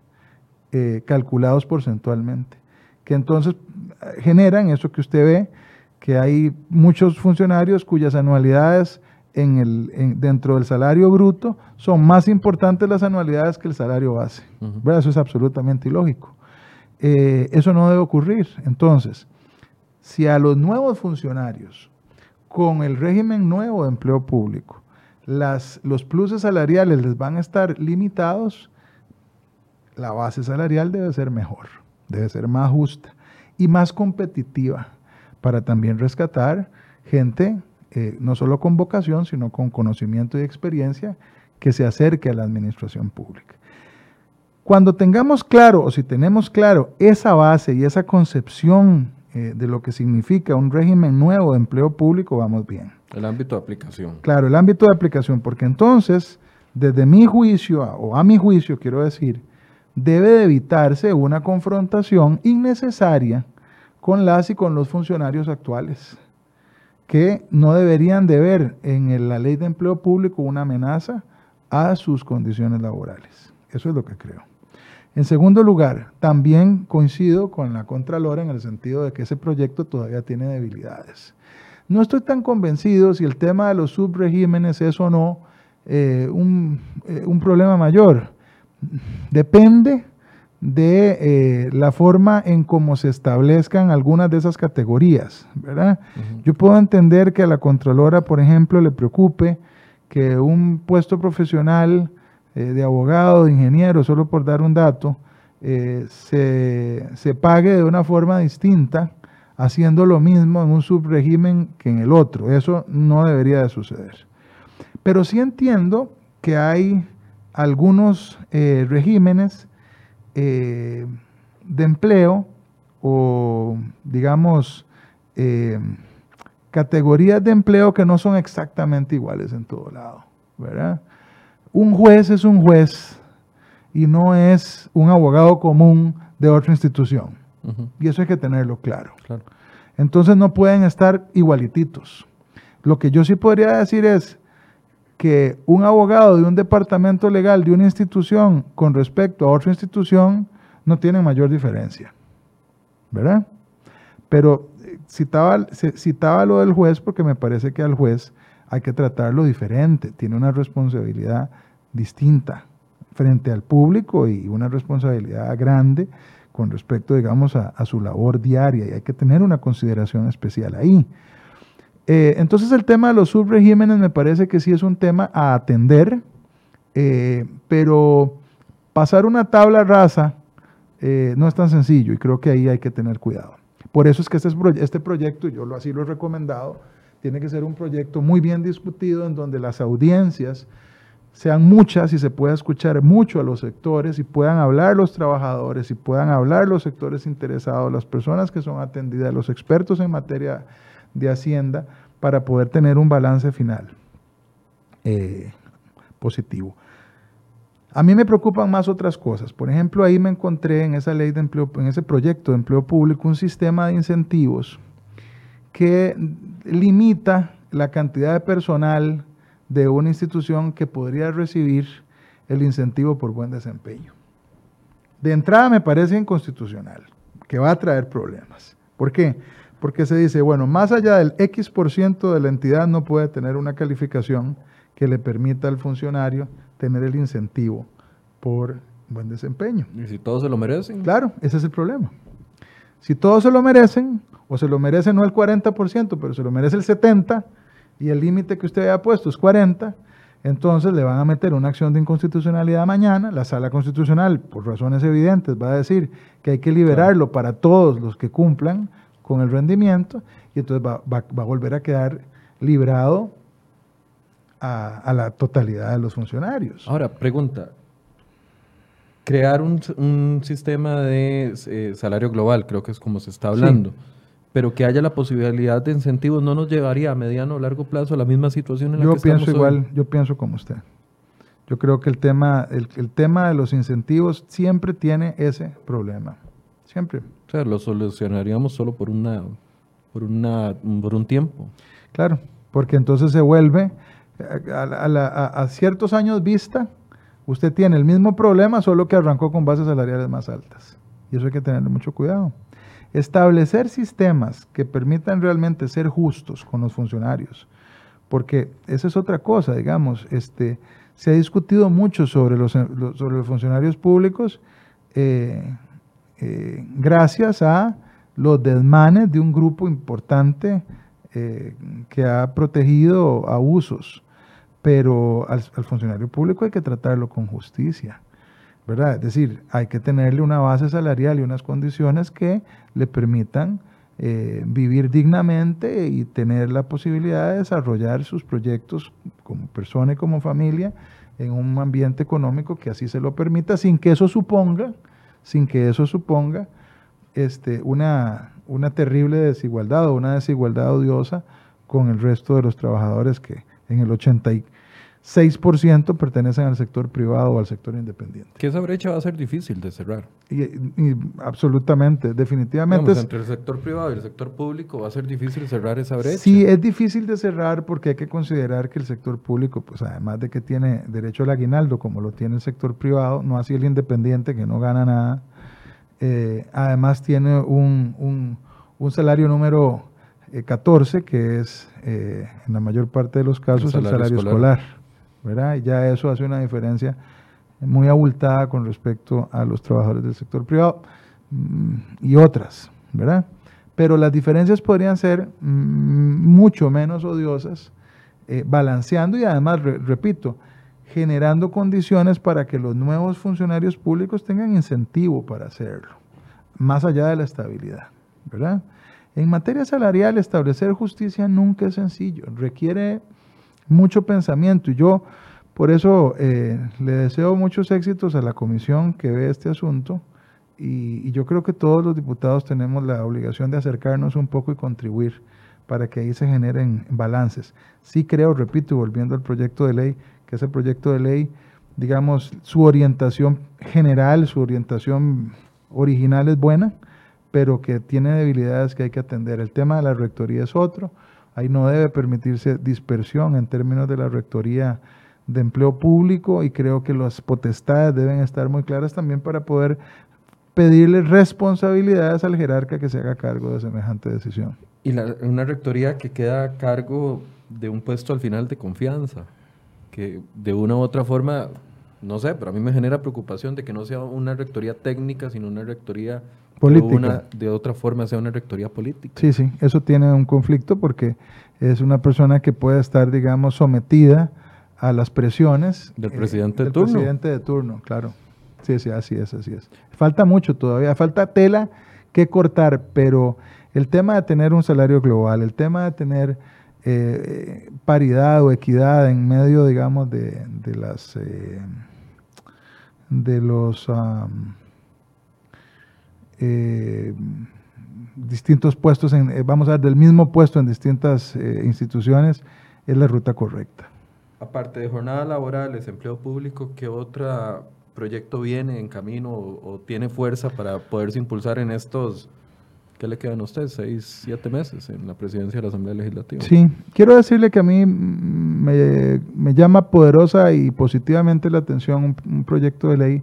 eh, calculados porcentualmente, que entonces eh, generan eso que usted ve, que hay muchos funcionarios cuyas anualidades en el, dentro del salario bruto son más importantes las anualidades que el salario base. Eso es absolutamente ilógico. eso no debe ocurrir. Entonces, si a los nuevos funcionarios, con el régimen nuevo de empleo público, los pluses salariales les van a estar limitados, la base salarial debe ser mejor, debe ser más justa y más competitiva para también rescatar gente, eh, no solo con vocación, sino con conocimiento y experiencia, que se acerque a la administración pública. Cuando tengamos claro, o si tenemos claro, esa base y esa concepción eh, de lo que significa un régimen nuevo de empleo público, vamos bien. El ámbito de aplicación. Claro, el ámbito de aplicación, porque entonces, desde mi juicio, o a mi juicio quiero decir, debe de evitarse una confrontación innecesaria con las y con los funcionarios actuales, que no deberían de ver en la ley de empleo público una amenaza a sus condiciones laborales. Eso es lo que creo. En segundo lugar, también coincido con la Contralora en el sentido de que ese proyecto todavía tiene debilidades. No estoy tan convencido si el tema de los subregímenes es o no eh, un, eh, un, problema mayor. Depende de eh, la forma en cómo se establezcan algunas de esas categorías, ¿verdad? Yo puedo entender que a la Contralora, por ejemplo, le preocupe que un puesto profesional eh, de abogado, de ingeniero, solo por dar un dato, eh, se, pague de una forma distinta haciendo lo mismo en un subregimen que en el otro. Eso no debería de suceder. Pero sí entiendo que hay algunos eh, regímenes de empleo o, digamos, categorías de empleo que no son exactamente iguales en todo lado, ¿verdad? Un juez es un juez y no es un abogado común de otra institución. Y eso hay que tenerlo claro. Entonces no pueden estar igualititos. Lo que yo sí podría decir es que un abogado de un departamento legal de una institución con respecto a otra institución no tiene mayor diferencia. ¿Verdad? Pero eh, citaba, citaba lo del juez porque me parece que al juez hay que tratarlo diferente, tiene una responsabilidad distinta frente al público y una responsabilidad grande con respecto, digamos, a, su labor diaria y hay que tener una consideración especial ahí. Eh, entonces el tema de los subregímenes me parece que sí es un tema a atender, eh, pero pasar una tabla rasa eh, no es tan sencillo y creo que ahí hay que tener cuidado. Por eso es que este, este proyecto, yo lo, así lo he recomendado, tiene que ser un proyecto muy bien discutido en donde las audiencias sean muchas y se pueda escuchar mucho a los sectores y puedan hablar los trabajadores y puedan hablar los sectores interesados, las personas que son atendidas, los expertos en materia de Hacienda, para poder tener un balance final eh, positivo. A mí me preocupan más otras cosas. Por ejemplo, ahí me encontré en esa ley de empleo, en ese proyecto de empleo público, un sistema de incentivos que limita la cantidad de personal de una institución que podría recibir el incentivo por buen desempeño. De entrada me parece inconstitucional, que va a traer problemas. ¿Por qué? Porque se dice, bueno, más allá del X por ciento de la entidad no puede tener una calificación que le permita al funcionario tener el incentivo por buen desempeño. ¿Y si todos se lo merecen? Claro, ese es el problema. Si todos se lo merecen, o se lo merece no el 40%, pero se lo merece el 70%, y el límite que usted haya puesto es 40%, entonces le van a meter una acción de inconstitucionalidad mañana. La sala constitucional, por razones evidentes, va a decir que hay que liberarlo para todos los que cumplan con el rendimiento, y entonces va, a volver a quedar librado a, la totalidad de los funcionarios. Ahora, pregunta, crear un, sistema de eh, salario global, creo que es como se está hablando, pero que haya la posibilidad de incentivos no nos llevaría a mediano o largo plazo a la misma situación en la yo que pienso igual, Yo pienso como usted. Yo creo que el tema, el, tema de los incentivos siempre tiene ese problema. Siempre. O sea, lo solucionaríamos solo por una, por una, por un tiempo. Claro, porque entonces se vuelve a ciertos años vista, usted tiene el mismo problema, solo que arrancó con bases salariales más altas. Y eso hay que tener mucho cuidado. Establecer sistemas que permitan realmente ser justos con los funcionarios, porque esa es otra cosa, digamos, este, se ha discutido mucho sobre los, sobre los funcionarios públicos eh, eh, gracias a los desmanes de un grupo importante eh, que ha protegido abusos, pero al funcionario público hay que tratarlo con justicia. ¿verdad? Es decir, hay que tenerle una base salarial y unas condiciones que le permitan eh, vivir dignamente y tener la posibilidad de desarrollar sus proyectos como persona y como familia en un ambiente económico que así se lo permita, sin que eso suponga, sin que eso suponga este, una, una terrible desigualdad o una desigualdad odiosa con el resto de los trabajadores que en el 80 6% pertenecen al sector privado o al sector independiente. Que esa brecha va a ser difícil de cerrar. Y, absolutamente, definitivamente. entre el sector privado y el sector público va a ser difícil cerrar esa brecha. Sí, es difícil de cerrar porque hay que considerar que el sector público, pues además de que tiene derecho al aguinaldo, como lo tiene el sector privado, no así el independiente que no gana nada, eh, además tiene un, salario número 14, eh, que es eh, en la mayor parte de los casos el salario, escolar ¿verdad? Y ya eso hace una diferencia muy abultada con respecto a los trabajadores del sector privado mm, y otras, ¿verdad? Pero las diferencias podrían ser mm, mucho menos odiosas, eh, balanceando y además, repito, generando condiciones para que los nuevos funcionarios públicos tengan incentivo para hacerlo, más allá de la estabilidad, ¿verdad? En materia salarial, establecer justicia nunca es sencillo, requiere mucho pensamiento. Y yo, por eso, eh, le deseo muchos éxitos a la comisión que ve este asunto. Y, yo creo que todos los diputados tenemos la obligación de acercarnos un poco y contribuir para que ahí se generen balances. Sí creo, repito, volviendo al proyecto de ley, que ese proyecto de ley, digamos, su orientación general, su orientación original es buena, pero que tiene debilidades que hay que atender. El tema de la rectoría es otro, Ahí no debe permitirse dispersión en términos de la Rectoría de Empleo Público y creo que las potestades deben estar muy claras también para poder pedirle responsabilidades al jerarca que se haga cargo de semejante decisión. Y una rectoría que queda a cargo de un puesto al final de confianza, que de una u otra forma, no sé, pero a mí me genera preocupación de que no sea una rectoría técnica, sino una rectoría política. de otra forma sea una rectoría política. Sí, sí, eso tiene un conflicto porque es una persona que puede estar, digamos, sometida a las presiones del presidente eh, de turno. presidente de turno, claro. Sí, sí, así es, así es. Falta mucho todavía, falta tela que cortar, pero el tema de tener un salario global, el tema de tener eh, paridad o equidad en medio, digamos, de, de las eh, de los eh, distintos puestos, en, eh, vamos a ver, del mismo puesto en distintas instituciones, es la ruta correcta. Aparte de jornada laborales, empleo público, ¿qué otro proyecto viene en camino o, o tiene fuerza para poderse impulsar en estos ¿Qué le quedan a usted? ¿Seis, siete meses en la presidencia de la Asamblea Legislativa? Sí, quiero decirle que a mí me, llama poderosa y positivamente la atención un, proyecto de ley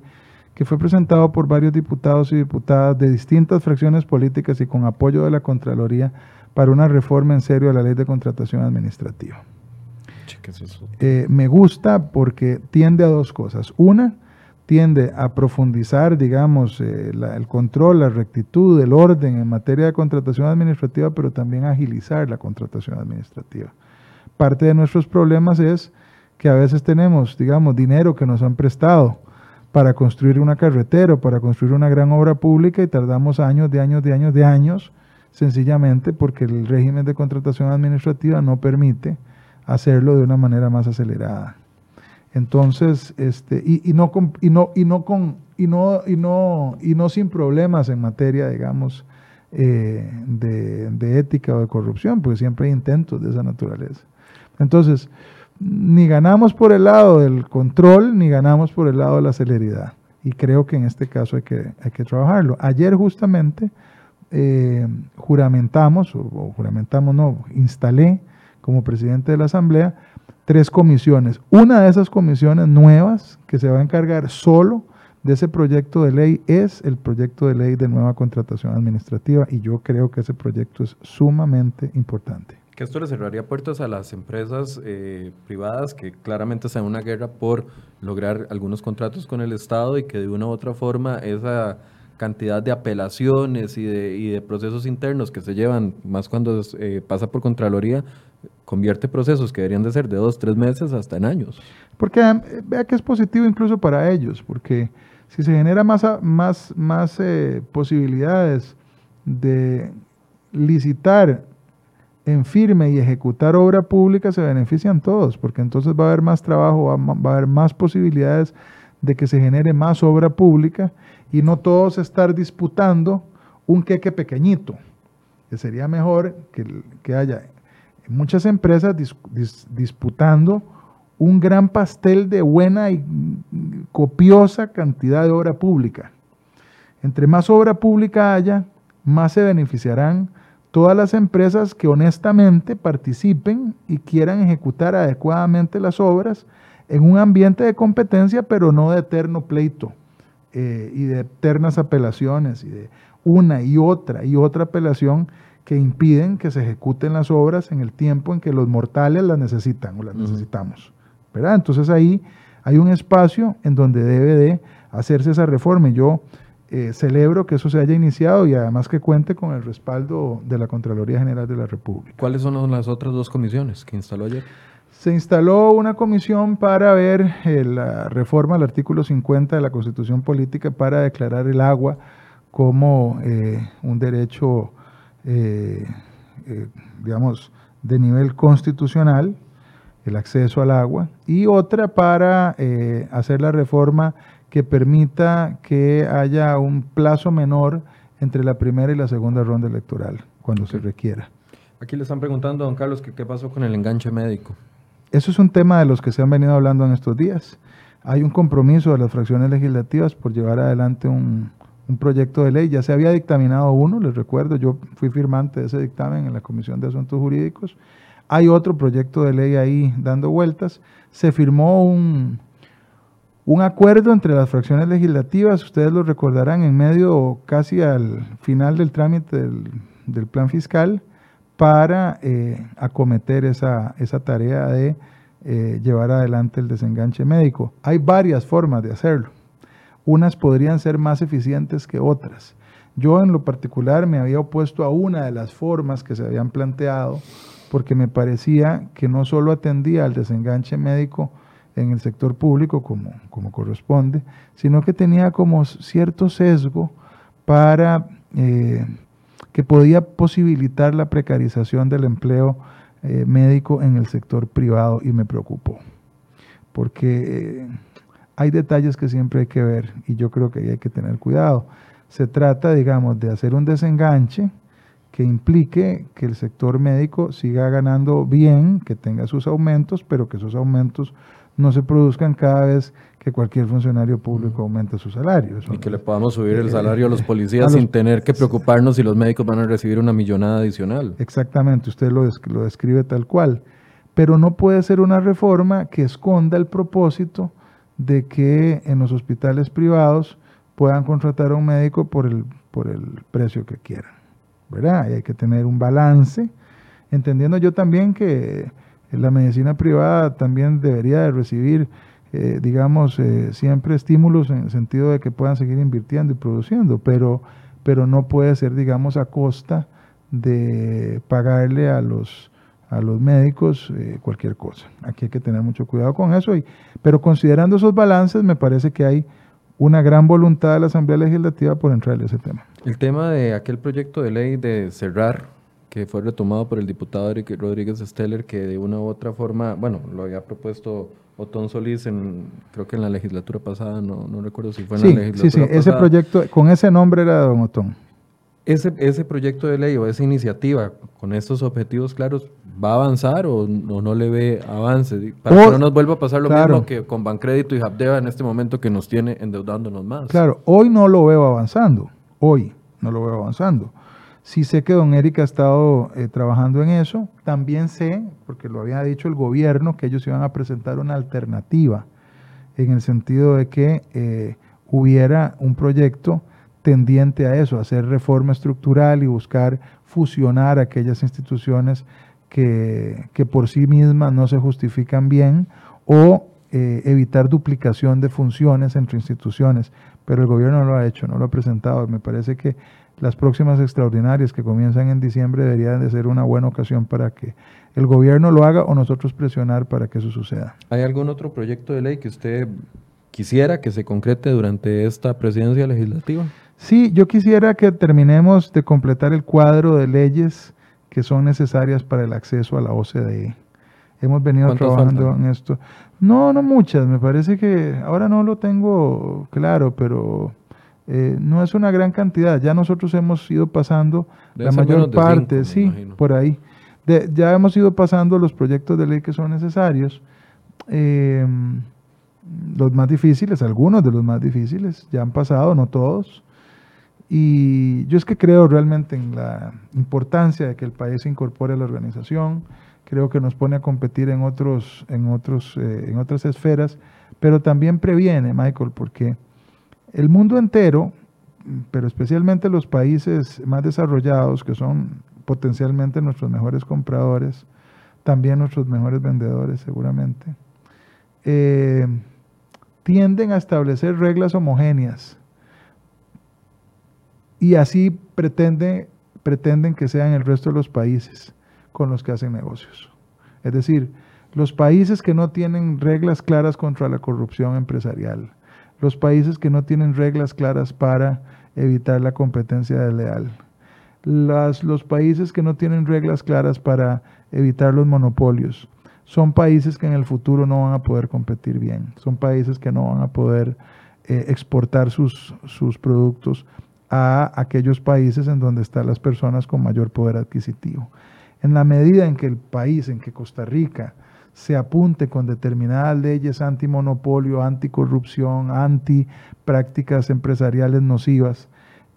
que fue presentado por varios diputados y diputadas de distintas fracciones políticas y con apoyo de la Contraloría para una reforma en serio de la ley de contratación administrativa. ¿Qué es eso? Eh, me gusta porque tiende a dos cosas. Una, tiende a profundizar, digamos, eh, el control, la rectitud, el orden en materia de contratación administrativa, pero también agilizar la contratación administrativa. Parte de nuestros problemas es que a veces tenemos, digamos, dinero que nos han prestado para construir una carretera o para construir una gran obra pública y tardamos años, de años, de años, de años, sencillamente porque el régimen de contratación administrativa no permite hacerlo de una manera más acelerada. Entonces, este, y, no con, y no, y no con, y no, y no, y no sin problemas en materia, digamos, eh, de, ética o de corrupción, porque siempre hay intentos de esa naturaleza. Entonces, ni ganamos por el lado del control, ni ganamos por el lado de la celeridad. Y creo que en este caso hay que, hay que trabajarlo. Ayer justamente eh, juramentamos, o juramentamos, no, instalé como presidente de la Asamblea tres comisiones. Una de esas comisiones nuevas que se va a encargar solo de ese proyecto de ley es el proyecto de ley de nueva contratación administrativa y yo creo que ese proyecto es sumamente importante. Que esto le cerraría puertas a las empresas eh, privadas que claramente están en una guerra por lograr algunos contratos con el Estado y que de una u otra forma esa cantidad de apelaciones y de, y de procesos internos que se llevan, más cuando eh, pasa por Contraloría, convierte procesos que deberían de ser de dos, tres meses hasta en años. Porque eh, vea que es positivo incluso para ellos, porque si se genera más, más, más eh, posibilidades de licitar en firme y ejecutar obra pública, se benefician todos, porque entonces va a haber más trabajo, va, va a haber más posibilidades de que se genere más obra pública y no todos estar disputando un queque pequeñito. Que sería mejor que, que haya muchas empresas disputando un gran pastel de buena y copiosa cantidad de obra pública. Entre más obra pública haya, más se beneficiarán todas las empresas que honestamente participen y quieran ejecutar adecuadamente las obras en un ambiente de competencia, pero no de eterno pleito eh, y de eternas apelaciones y de una y otra y otra apelación que impiden que se ejecuten las obras en el tiempo en que los mortales las necesitan o las necesitamos. ¿verdad? Entonces ahí hay un espacio en donde debe de hacerse esa reforma y yo eh, celebro que eso se haya iniciado y además que cuente con el respaldo de la Contraloría General de la República. ¿Cuáles son las otras dos comisiones que instaló ayer? Se instaló una comisión para ver eh, la reforma al artículo 50 de la Constitución Política para declarar el agua como eh, un derecho eh, digamos, de nivel constitucional, el acceso al agua, y otra para hacer la reforma que permita que haya un plazo menor entre la primera y la segunda ronda electoral, cuando se requiera. Aquí le están preguntando, don Carlos, que qué pasó con el enganche médico. Eso es un tema de los que se han venido hablando en estos días. Hay un compromiso de las fracciones legislativas por llevar adelante un, proyecto de ley, ya se había dictaminado uno, les recuerdo, yo fui firmante de ese dictamen en la Comisión de Asuntos Jurídicos, hay otro proyecto de ley ahí dando vueltas, se firmó un, un acuerdo entre las fracciones legislativas, ustedes lo recordarán, en medio casi al final del trámite del, plan fiscal, para eh, acometer esa, esa, tarea de eh, llevar adelante el desenganche médico. Hay varias formas de hacerlo unas podrían ser más eficientes que otras. Yo en lo particular me había opuesto a una de las formas que se habían planteado porque me parecía que no solo atendía al desenganche médico en el sector público como, como corresponde, sino que tenía como cierto sesgo para eh, que podía posibilitar la precarización del empleo eh, médico en el sector privado y me preocupó. Porque eh, hay detalles que siempre hay que ver y yo creo que hay que tener cuidado. Se trata, digamos, de hacer un desenganche que implique que el sector médico siga ganando bien, que tenga sus aumentos, pero que esos aumentos no se produzcan cada vez que cualquier funcionario público aumente su salario. y que le podamos subir el salario a los policías sin tener que preocuparnos si los médicos van a recibir una millonada adicional. Exactamente, usted lo, lo describe tal cual. Pero no puede ser una reforma que esconda el propósito de que en los hospitales privados puedan contratar a un médico por el, por el precio que quieran. ¿verdad? Y hay que tener un balance, entendiendo yo también que la medicina privada también debería de recibir, eh, digamos, eh, siempre estímulos en el sentido de que puedan seguir invirtiendo y produciendo, pero, pero no puede ser, digamos, a costa de pagarle a los, a los médicos eh, cualquier cosa. Aquí hay que tener mucho cuidado con eso, y, pero considerando esos balances, me parece que hay una gran voluntad de la Asamblea Legislativa por entrar en ese tema. El tema de aquel proyecto de ley de cerrar, que fue retomado por el diputado Rodríguez Steller, que de una u otra forma, bueno, lo había propuesto Otón Solís, en, creo que en la legislatura pasada, no, no recuerdo si fue en la legislatura Sí, sí, ese proyecto, con ese nombre era don Otón. Ese, ese proyecto de ley o esa iniciativa con estos objetivos claros va a avanzar o no, le ve avance? Para que no nos vuelva a pasar lo mismo que con Bancrédito y Habdeba en este momento que nos tiene endeudándonos más. Claro, hoy no lo veo avanzando, hoy no lo veo avanzando. Sí sé que don Eric ha estado eh, trabajando en eso. También sé, porque lo había dicho el gobierno, que ellos iban a presentar una alternativa en el sentido de que eh, hubiera un proyecto tendiente a eso, hacer reforma estructural y buscar fusionar aquellas instituciones que, por sí mismas no se justifican bien o eh, evitar duplicación de funciones entre instituciones, pero el gobierno no lo ha hecho, no lo ha presentado. Me parece que las próximas extraordinarias que comienzan en diciembre deberían de ser una buena ocasión para que el gobierno lo haga o nosotros presionar para que eso suceda. ¿Hay algún otro proyecto de ley que usted quisiera que se concrete durante esta presidencia legislativa? Sí, yo quisiera que terminemos de completar el cuadro de leyes que son necesarias para el acceso a la OCDE. Hemos venido trabajando en esto. No, no muchas, me parece que ahora no lo tengo claro, pero eh, no es una gran cantidad. Ya nosotros hemos ido pasando la mayor parte, sí, por ahí. ya hemos ido pasando los proyectos de ley que son necesarios. Em, los más difíciles, algunos de los más difíciles, ya han pasado, no todos. Y yo es que creo realmente en la importancia de que el país se incorpore a la organización, creo que nos pone a competir en, otros, en, otros, eh, en otras esferas, pero también previene, Michael, porque el mundo entero, pero especialmente los países más desarrollados, que son potencialmente nuestros mejores compradores, también nuestros mejores vendedores seguramente, eh, tienden a establecer reglas homogéneas y así pretende, pretenden que sean el resto de los países con los que hacen negocios. Es decir, los países que no tienen reglas claras contra la corrupción empresarial, los países que no tienen reglas claras para evitar la competencia desleal, las, los países que no tienen reglas claras para evitar los monopolios, son países que en el futuro no van a poder competir bien, son países que no van a poder eh, exportar sus, sus productos a aquellos países en donde están las personas con mayor poder adquisitivo. En la medida en que el país, en que Costa Rica, se apunte con determinadas leyes antimonopolio, anticorrupción, anti prácticas empresariales nocivas,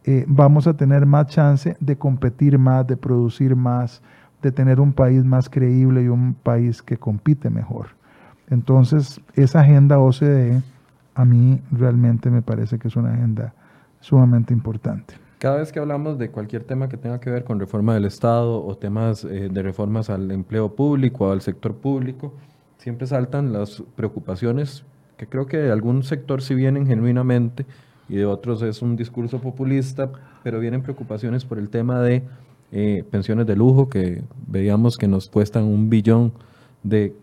eh, vamos a tener más chance de competir más, de producir más, de tener un país más creíble y un país que compite mejor. Entonces, esa agenda OCDE a mí realmente me parece que es una agenda sumamente importante. Cada vez que hablamos de cualquier tema que tenga que ver con reforma del Estado o temas eh, de reformas al empleo público o al sector público, siempre saltan las preocupaciones que creo que de algún sector sí vienen genuinamente y de otros es un discurso populista, pero vienen preocupaciones por el tema de eh, pensiones de lujo que veíamos que nos cuestan un billón de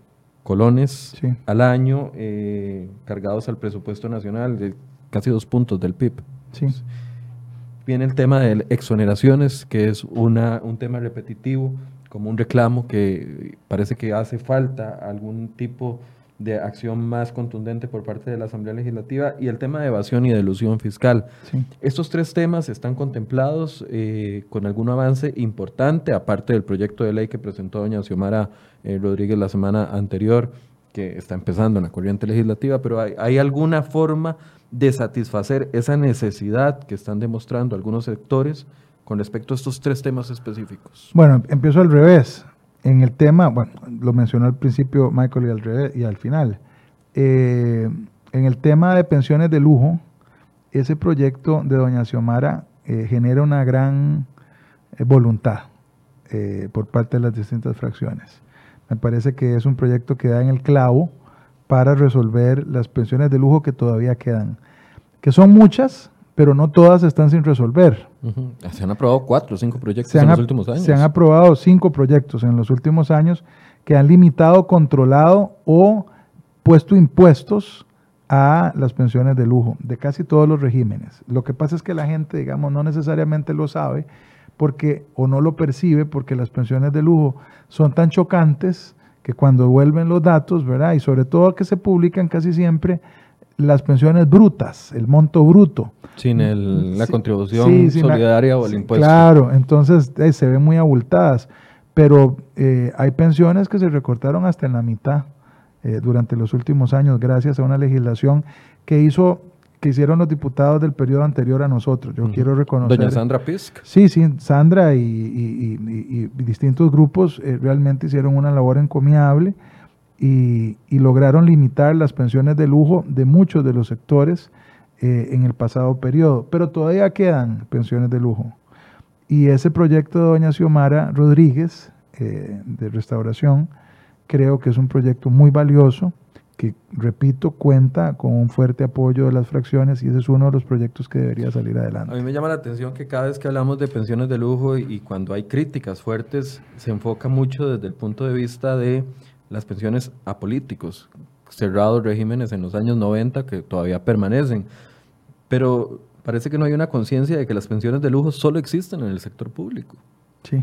colones al año eh, cargados al presupuesto nacional de casi dos puntos del PIB. Sí. Viene el tema de exoneraciones, que es una, un tema repetitivo, como un reclamo que parece que hace falta algún tipo de acción más contundente por parte de la Asamblea Legislativa y el tema de evasión y de ilusión fiscal. Estos tres temas están contemplados eh, con algún avance importante, aparte del proyecto de ley que presentó doña Xiomara eh, Rodríguez la semana anterior, que está empezando en la corriente legislativa, pero hay, hay alguna forma de satisfacer esa necesidad que están demostrando algunos sectores con respecto a estos tres temas específicos? Bueno, empiezo al revés. En el tema, bueno, lo mencionó al principio Michael y al, revés, y al final. Eh, en el tema de pensiones de lujo, ese proyecto de doña Xiomara eh, genera una gran eh, voluntad por parte de las distintas fracciones. Me parece que es un proyecto que da en el clavo para resolver las pensiones de lujo que todavía quedan, que son muchas, pero no todas están sin resolver. Se han aprobado cuatro o cinco proyectos en los últimos años. Se han aprobado cinco proyectos en los últimos años que han limitado, controlado o puesto impuestos a las pensiones de lujo de casi todos los regímenes. Lo que pasa es que la gente, digamos, no necesariamente lo sabe porque o no lo percibe porque las pensiones de lujo son tan chocantes que cuando vuelven los datos, ¿verdad? Y sobre todo que se publican casi siempre las pensiones brutas, el monto bruto. Sin el, la contribución solidaria o el impuesto. Claro, entonces eh, se ven muy abultadas, pero eh, hay pensiones que se recortaron hasta en la mitad eh, durante los últimos años gracias a una legislación que hizo que hicieron los diputados del periodo anterior a nosotros. Yo quiero reconocer. Doña Sandra Pisk. Sí, sí, Sandra y, y distintos grupos realmente hicieron una labor encomiable y, lograron limitar las pensiones de lujo de muchos de los sectores eh, en el pasado periodo, pero todavía quedan pensiones de lujo. Y ese proyecto de doña Xiomara Rodríguez eh, de restauración creo que es un proyecto muy valioso que, repito, cuenta con un fuerte apoyo de las fracciones y ese es uno de los proyectos que debería salir adelante. A mí me llama la atención que cada vez que hablamos de pensiones de lujo y cuando hay críticas fuertes, se enfoca mucho desde el punto de vista de las pensiones a políticos, cerrados regímenes en los años 90 que todavía permanecen. Pero parece que no hay una conciencia de que las pensiones de lujo solo existen en el sector público. Sí.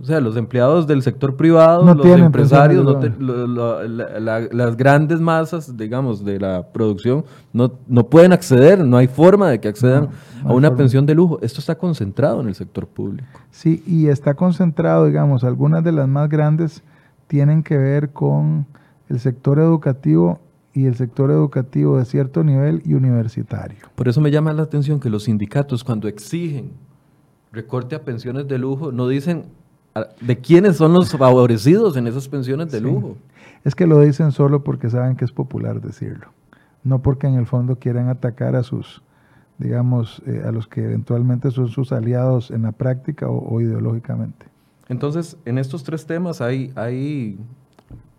O sea, los empleados del sector privado, los empresarios, las grandes masas, digamos, de la producción, no, no pueden acceder, no hay forma de que accedan a una pensión de lujo. Esto está concentrado en el sector público. Sí, y está concentrado, digamos, algunas de las más grandes tienen que ver con el sector educativo y el sector educativo de cierto nivel y universitario. Por eso me llama la atención que los sindicatos cuando exigen recorte a pensiones de lujo no dicen de quiénes son los favorecidos en esas pensiones de lujo. Es que lo dicen solo porque saben que es popular decirlo, no porque en el fondo quieran atacar a sus, digamos, eh, a los que eventualmente son sus aliados en la práctica o ideológicamente. Entonces, en estos tres temas hay, hay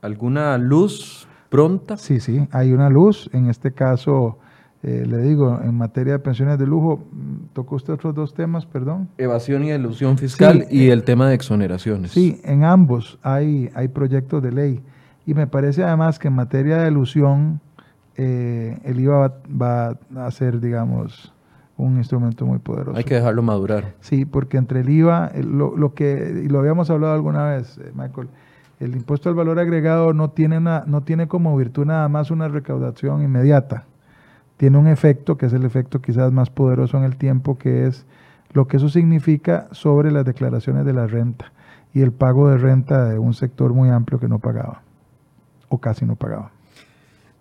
alguna luz pronta. Sí, sí, hay una luz. En este caso, eh, le digo, en materia de pensiones de lujo, tocó usted otros dos temas, perdón. Evasión y elusión fiscal y eh, el tema de exoneraciones. Sí, en ambos hay, hay proyectos de ley. Y me parece además que en materia de elusión, eh, el IVA va, va, a ser, digamos, un instrumento muy poderoso. Hay que dejarlo madurar. Sí, porque entre el IVA, lo, lo, que, y lo habíamos hablado alguna vez, Michael, el impuesto al valor agregado no tiene, una, no tiene como virtud nada más una recaudación inmediata. Tiene un efecto, que es el efecto quizás más poderoso en el tiempo, que es lo que eso significa sobre las declaraciones de la renta y el pago de renta de un sector muy amplio que no pagaba, o casi no pagaba.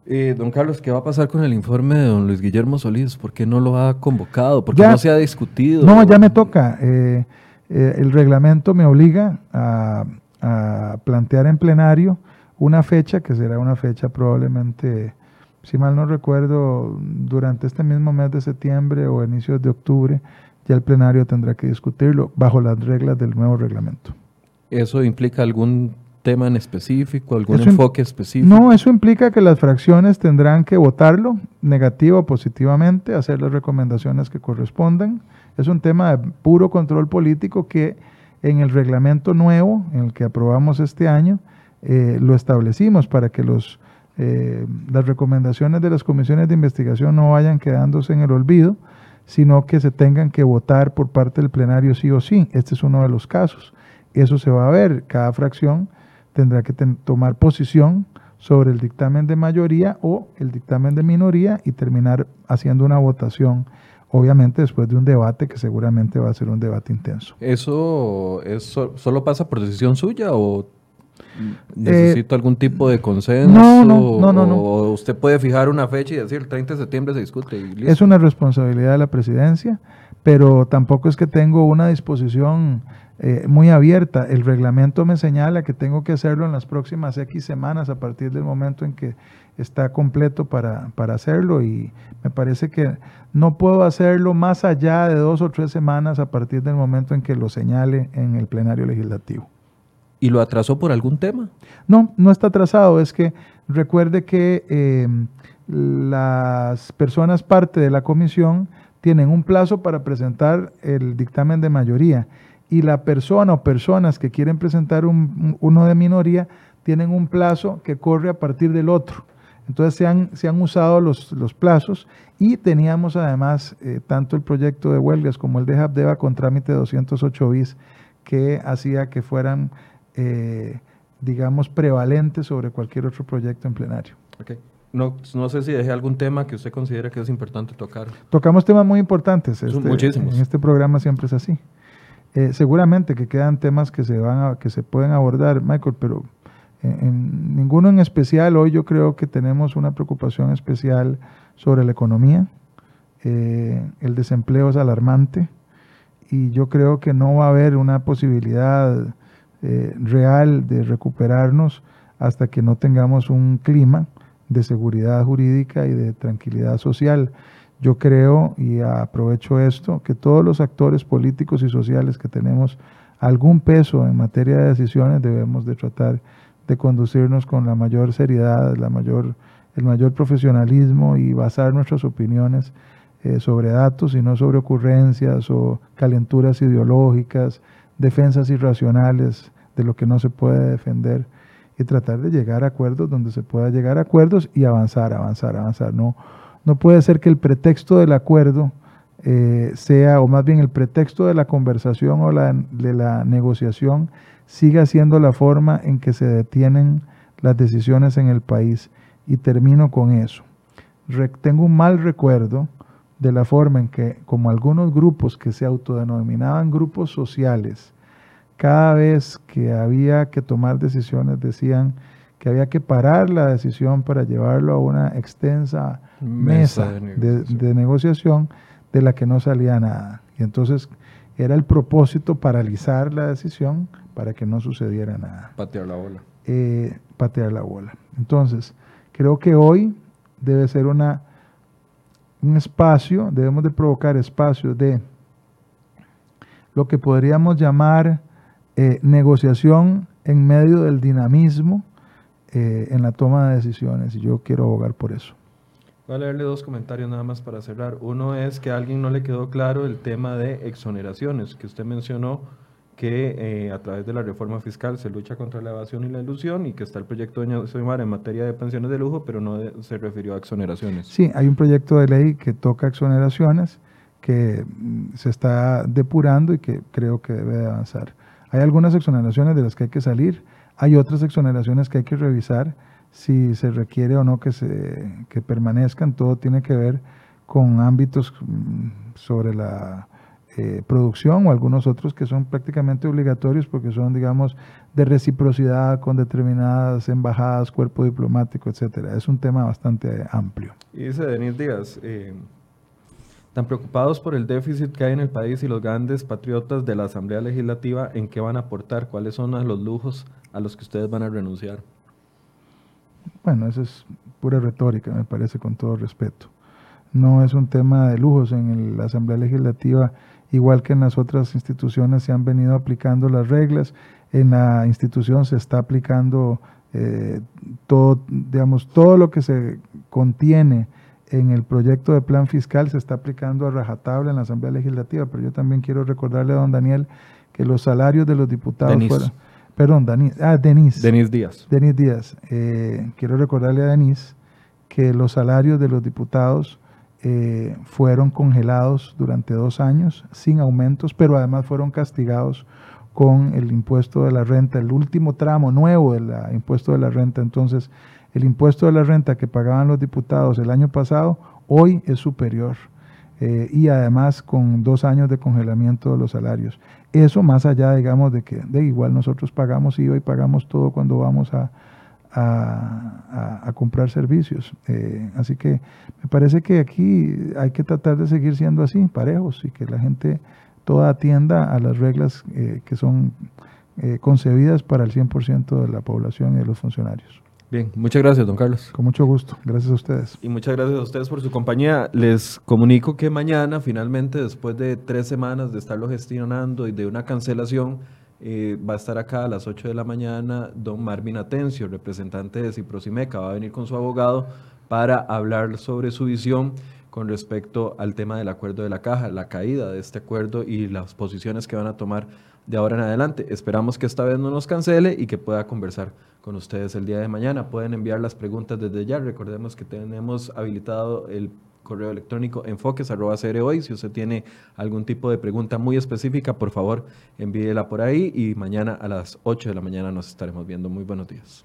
Eh, don Carlos, ¿qué va a pasar con el informe de don Luis Guillermo Solís? ¿Por qué no lo ha convocado? ¿Por qué no se ha discutido? No, ya me toca. Eh, eh, el reglamento me obliga a, plantear en plenario una fecha, que será una fecha probablemente, si mal no recuerdo, durante este mismo mes de septiembre o inicios de octubre, ya el plenario tendrá que discutirlo bajo las reglas del nuevo reglamento. ¿Eso implica algún tema en específico, algún enfoque específico? No, eso implica que las fracciones tendrán que votarlo, negativo o positivamente, hacer las recomendaciones que correspondan. Es un tema de puro control político que en el reglamento nuevo, en el que aprobamos este año, eh, lo establecimos para que los, eh, las recomendaciones de las comisiones de investigación no vayan quedándose en el olvido, sino que se tengan que votar por parte del plenario sí o sí. Este es uno de los casos. Eso se va a ver, cada fracción tendrá que tomar posición sobre el dictamen de mayoría o el dictamen de minoría y terminar haciendo una votación, obviamente después de un debate que seguramente va a ser un debate intenso. ¿Eso, solo pasa por decisión suya o necesito algún tipo de consenso? No, no, no, no, ¿O usted puede fijar una fecha y decir el 30 de septiembre se discute? Y listo? Es una responsabilidad de la presidencia, pero tampoco es que tengo una disposición eh, muy abierta. El reglamento me señala que tengo que hacerlo en las próximas X semanas a partir del momento en que está completo para, para hacerlo y me parece que no puedo hacerlo más allá de dos o tres semanas a partir del momento en que lo señale en el plenario legislativo. ¿Y lo atrasó por algún tema? No, no está atrasado. Es que recuerde que eh, las personas parte de la comisión tienen un plazo para presentar el dictamen de mayoría y la persona o personas que quieren presentar un, uno de minoría tienen un plazo que corre a partir del otro. Entonces se han, se han usado los, los, plazos y teníamos además eh, tanto el proyecto de huelgas como el de Habdeba con trámite 208 bis que hacía que fueran, eh, digamos, prevalentes sobre cualquier otro proyecto en plenario. Okay. No, no sé si dejé algún tema que usted considera que es importante tocar. Tocamos temas muy importantes. Este, Muchísimos. En este programa siempre es así. Eh, seguramente que quedan temas que se, van a, que se pueden abordar, Michael, pero eh, en, ninguno en especial. Hoy yo creo que tenemos una preocupación especial sobre la economía. Eh, el desempleo es alarmante y yo creo que no va a haber una posibilidad real de recuperarnos hasta que no tengamos un clima de seguridad jurídica y de tranquilidad social. Yo creo, y aprovecho esto, que todos los actores políticos y sociales que tenemos algún peso en materia de decisiones debemos de tratar de conducirnos con la mayor seriedad, la mayor, el mayor profesionalismo y basar nuestras opiniones eh, sobre datos y no sobre ocurrencias o calenturas ideológicas, defensas irracionales de lo que no se puede defender y tratar de llegar a acuerdos donde se pueda llegar a acuerdos y avanzar, avanzar, avanzar. No, no puede ser que el pretexto del acuerdo eh, sea, o más bien el pretexto de la conversación o la, de la negociación siga siendo la forma en que se detienen las decisiones en el país. Y termino con eso. tengo un mal recuerdo de la forma en que, como algunos grupos que se autodenominaban grupos sociales, cada vez que había que tomar decisiones decían que había que parar la decisión para llevarlo a una extensa mesa, de, negociación. de, la que no salía nada. Y entonces era el propósito paralizar la decisión para que no sucediera nada. Patear la bola. Eh, patear la bola. Entonces, creo que hoy debe ser una, un espacio, debemos de provocar espacios de lo que podríamos llamar eh, negociación en medio del dinamismo eh, en la toma de decisiones y yo quiero abogar por eso. Voy a leerle dos comentarios nada más para cerrar. Uno es que a alguien no le quedó claro el tema de exoneraciones, que usted mencionó que eh, a través de la reforma fiscal se lucha contra la evasión y la ilusión y que está el proyecto de Soymar en materia de pensiones de lujo, pero no se refirió a exoneraciones. Sí, hay un proyecto de ley que toca exoneraciones que mm, se está depurando y que creo que debe de avanzar. Hay algunas exoneraciones de las que hay que salir, hay otras exoneraciones que hay que revisar si se requiere o no que, se, permanezcan. Todo tiene que ver con ámbitos mm, sobre la eh, producción o algunos otros que son prácticamente obligatorios porque son, digamos, de reciprocidad con determinadas embajadas, cuerpo diplomático, etcétera. Es un tema bastante amplio. Y dice Denis Díaz, eh, tan preocupados por el déficit que hay en el país y los grandes patriotas de la Asamblea Legislativa, ¿en qué van a aportar? ¿Cuáles son los lujos a los que ustedes van a renunciar? Bueno, eso es pura retórica, me parece, con todo respeto. No es un tema de lujos en la Asamblea Legislativa, igual que en las otras instituciones se han venido aplicando las reglas, en la institución se está aplicando eh, todo, digamos, todo lo que se contiene en el proyecto de plan fiscal se está aplicando a rajatabla en la Asamblea Legislativa, pero yo también quiero recordarle a don Daniel que los salarios de los diputados fueron Perdón, Denis, ah, Denis. Denis Díaz. Denis Díaz. Eh, quiero recordarle a Denis que los salarios de los diputados eh, fueron congelados durante dos años sin aumentos, pero además fueron castigados con el impuesto de la renta, el último tramo nuevo del impuesto de la renta. Entonces, el impuesto de la renta que pagaban los diputados el año pasado, hoy es superior. Eh, y además con dos años de congelamiento de los salarios. Eso más allá, digamos, de que de igual nosotros pagamos IVA y pagamos todo cuando vamos a, a, comprar servicios. Eh, así que me parece que aquí hay que tratar de seguir siendo así, parejos, y que la gente toda atienda a las reglas eh, que son concebidas para el 100% de la población y de los funcionarios. Bien, muchas gracias, don Carlos. Con mucho gusto, gracias a ustedes. Y muchas gracias a ustedes por su compañía. Les comunico que mañana, finalmente, después de tres semanas de estarlo gestionando y de una cancelación, eh, va a estar acá a las 8 de la mañana don Marvin Atencio, representante de Ciprosimeca, va a venir con su abogado para hablar sobre su visión con respecto al tema del acuerdo de la caja, la caída de este acuerdo y las posiciones que van a tomar de ahora en adelante. Esperamos que esta vez no nos cancele y que pueda conversar con ustedes el día de mañana. Pueden enviar las preguntas desde ya. Recordemos que tenemos habilitado el correo electrónico enfoques.cr Si usted tiene algún tipo de pregunta muy específica, por favor, envíela por ahí y mañana a las 8 de la mañana nos estaremos viendo. Muy buenos días.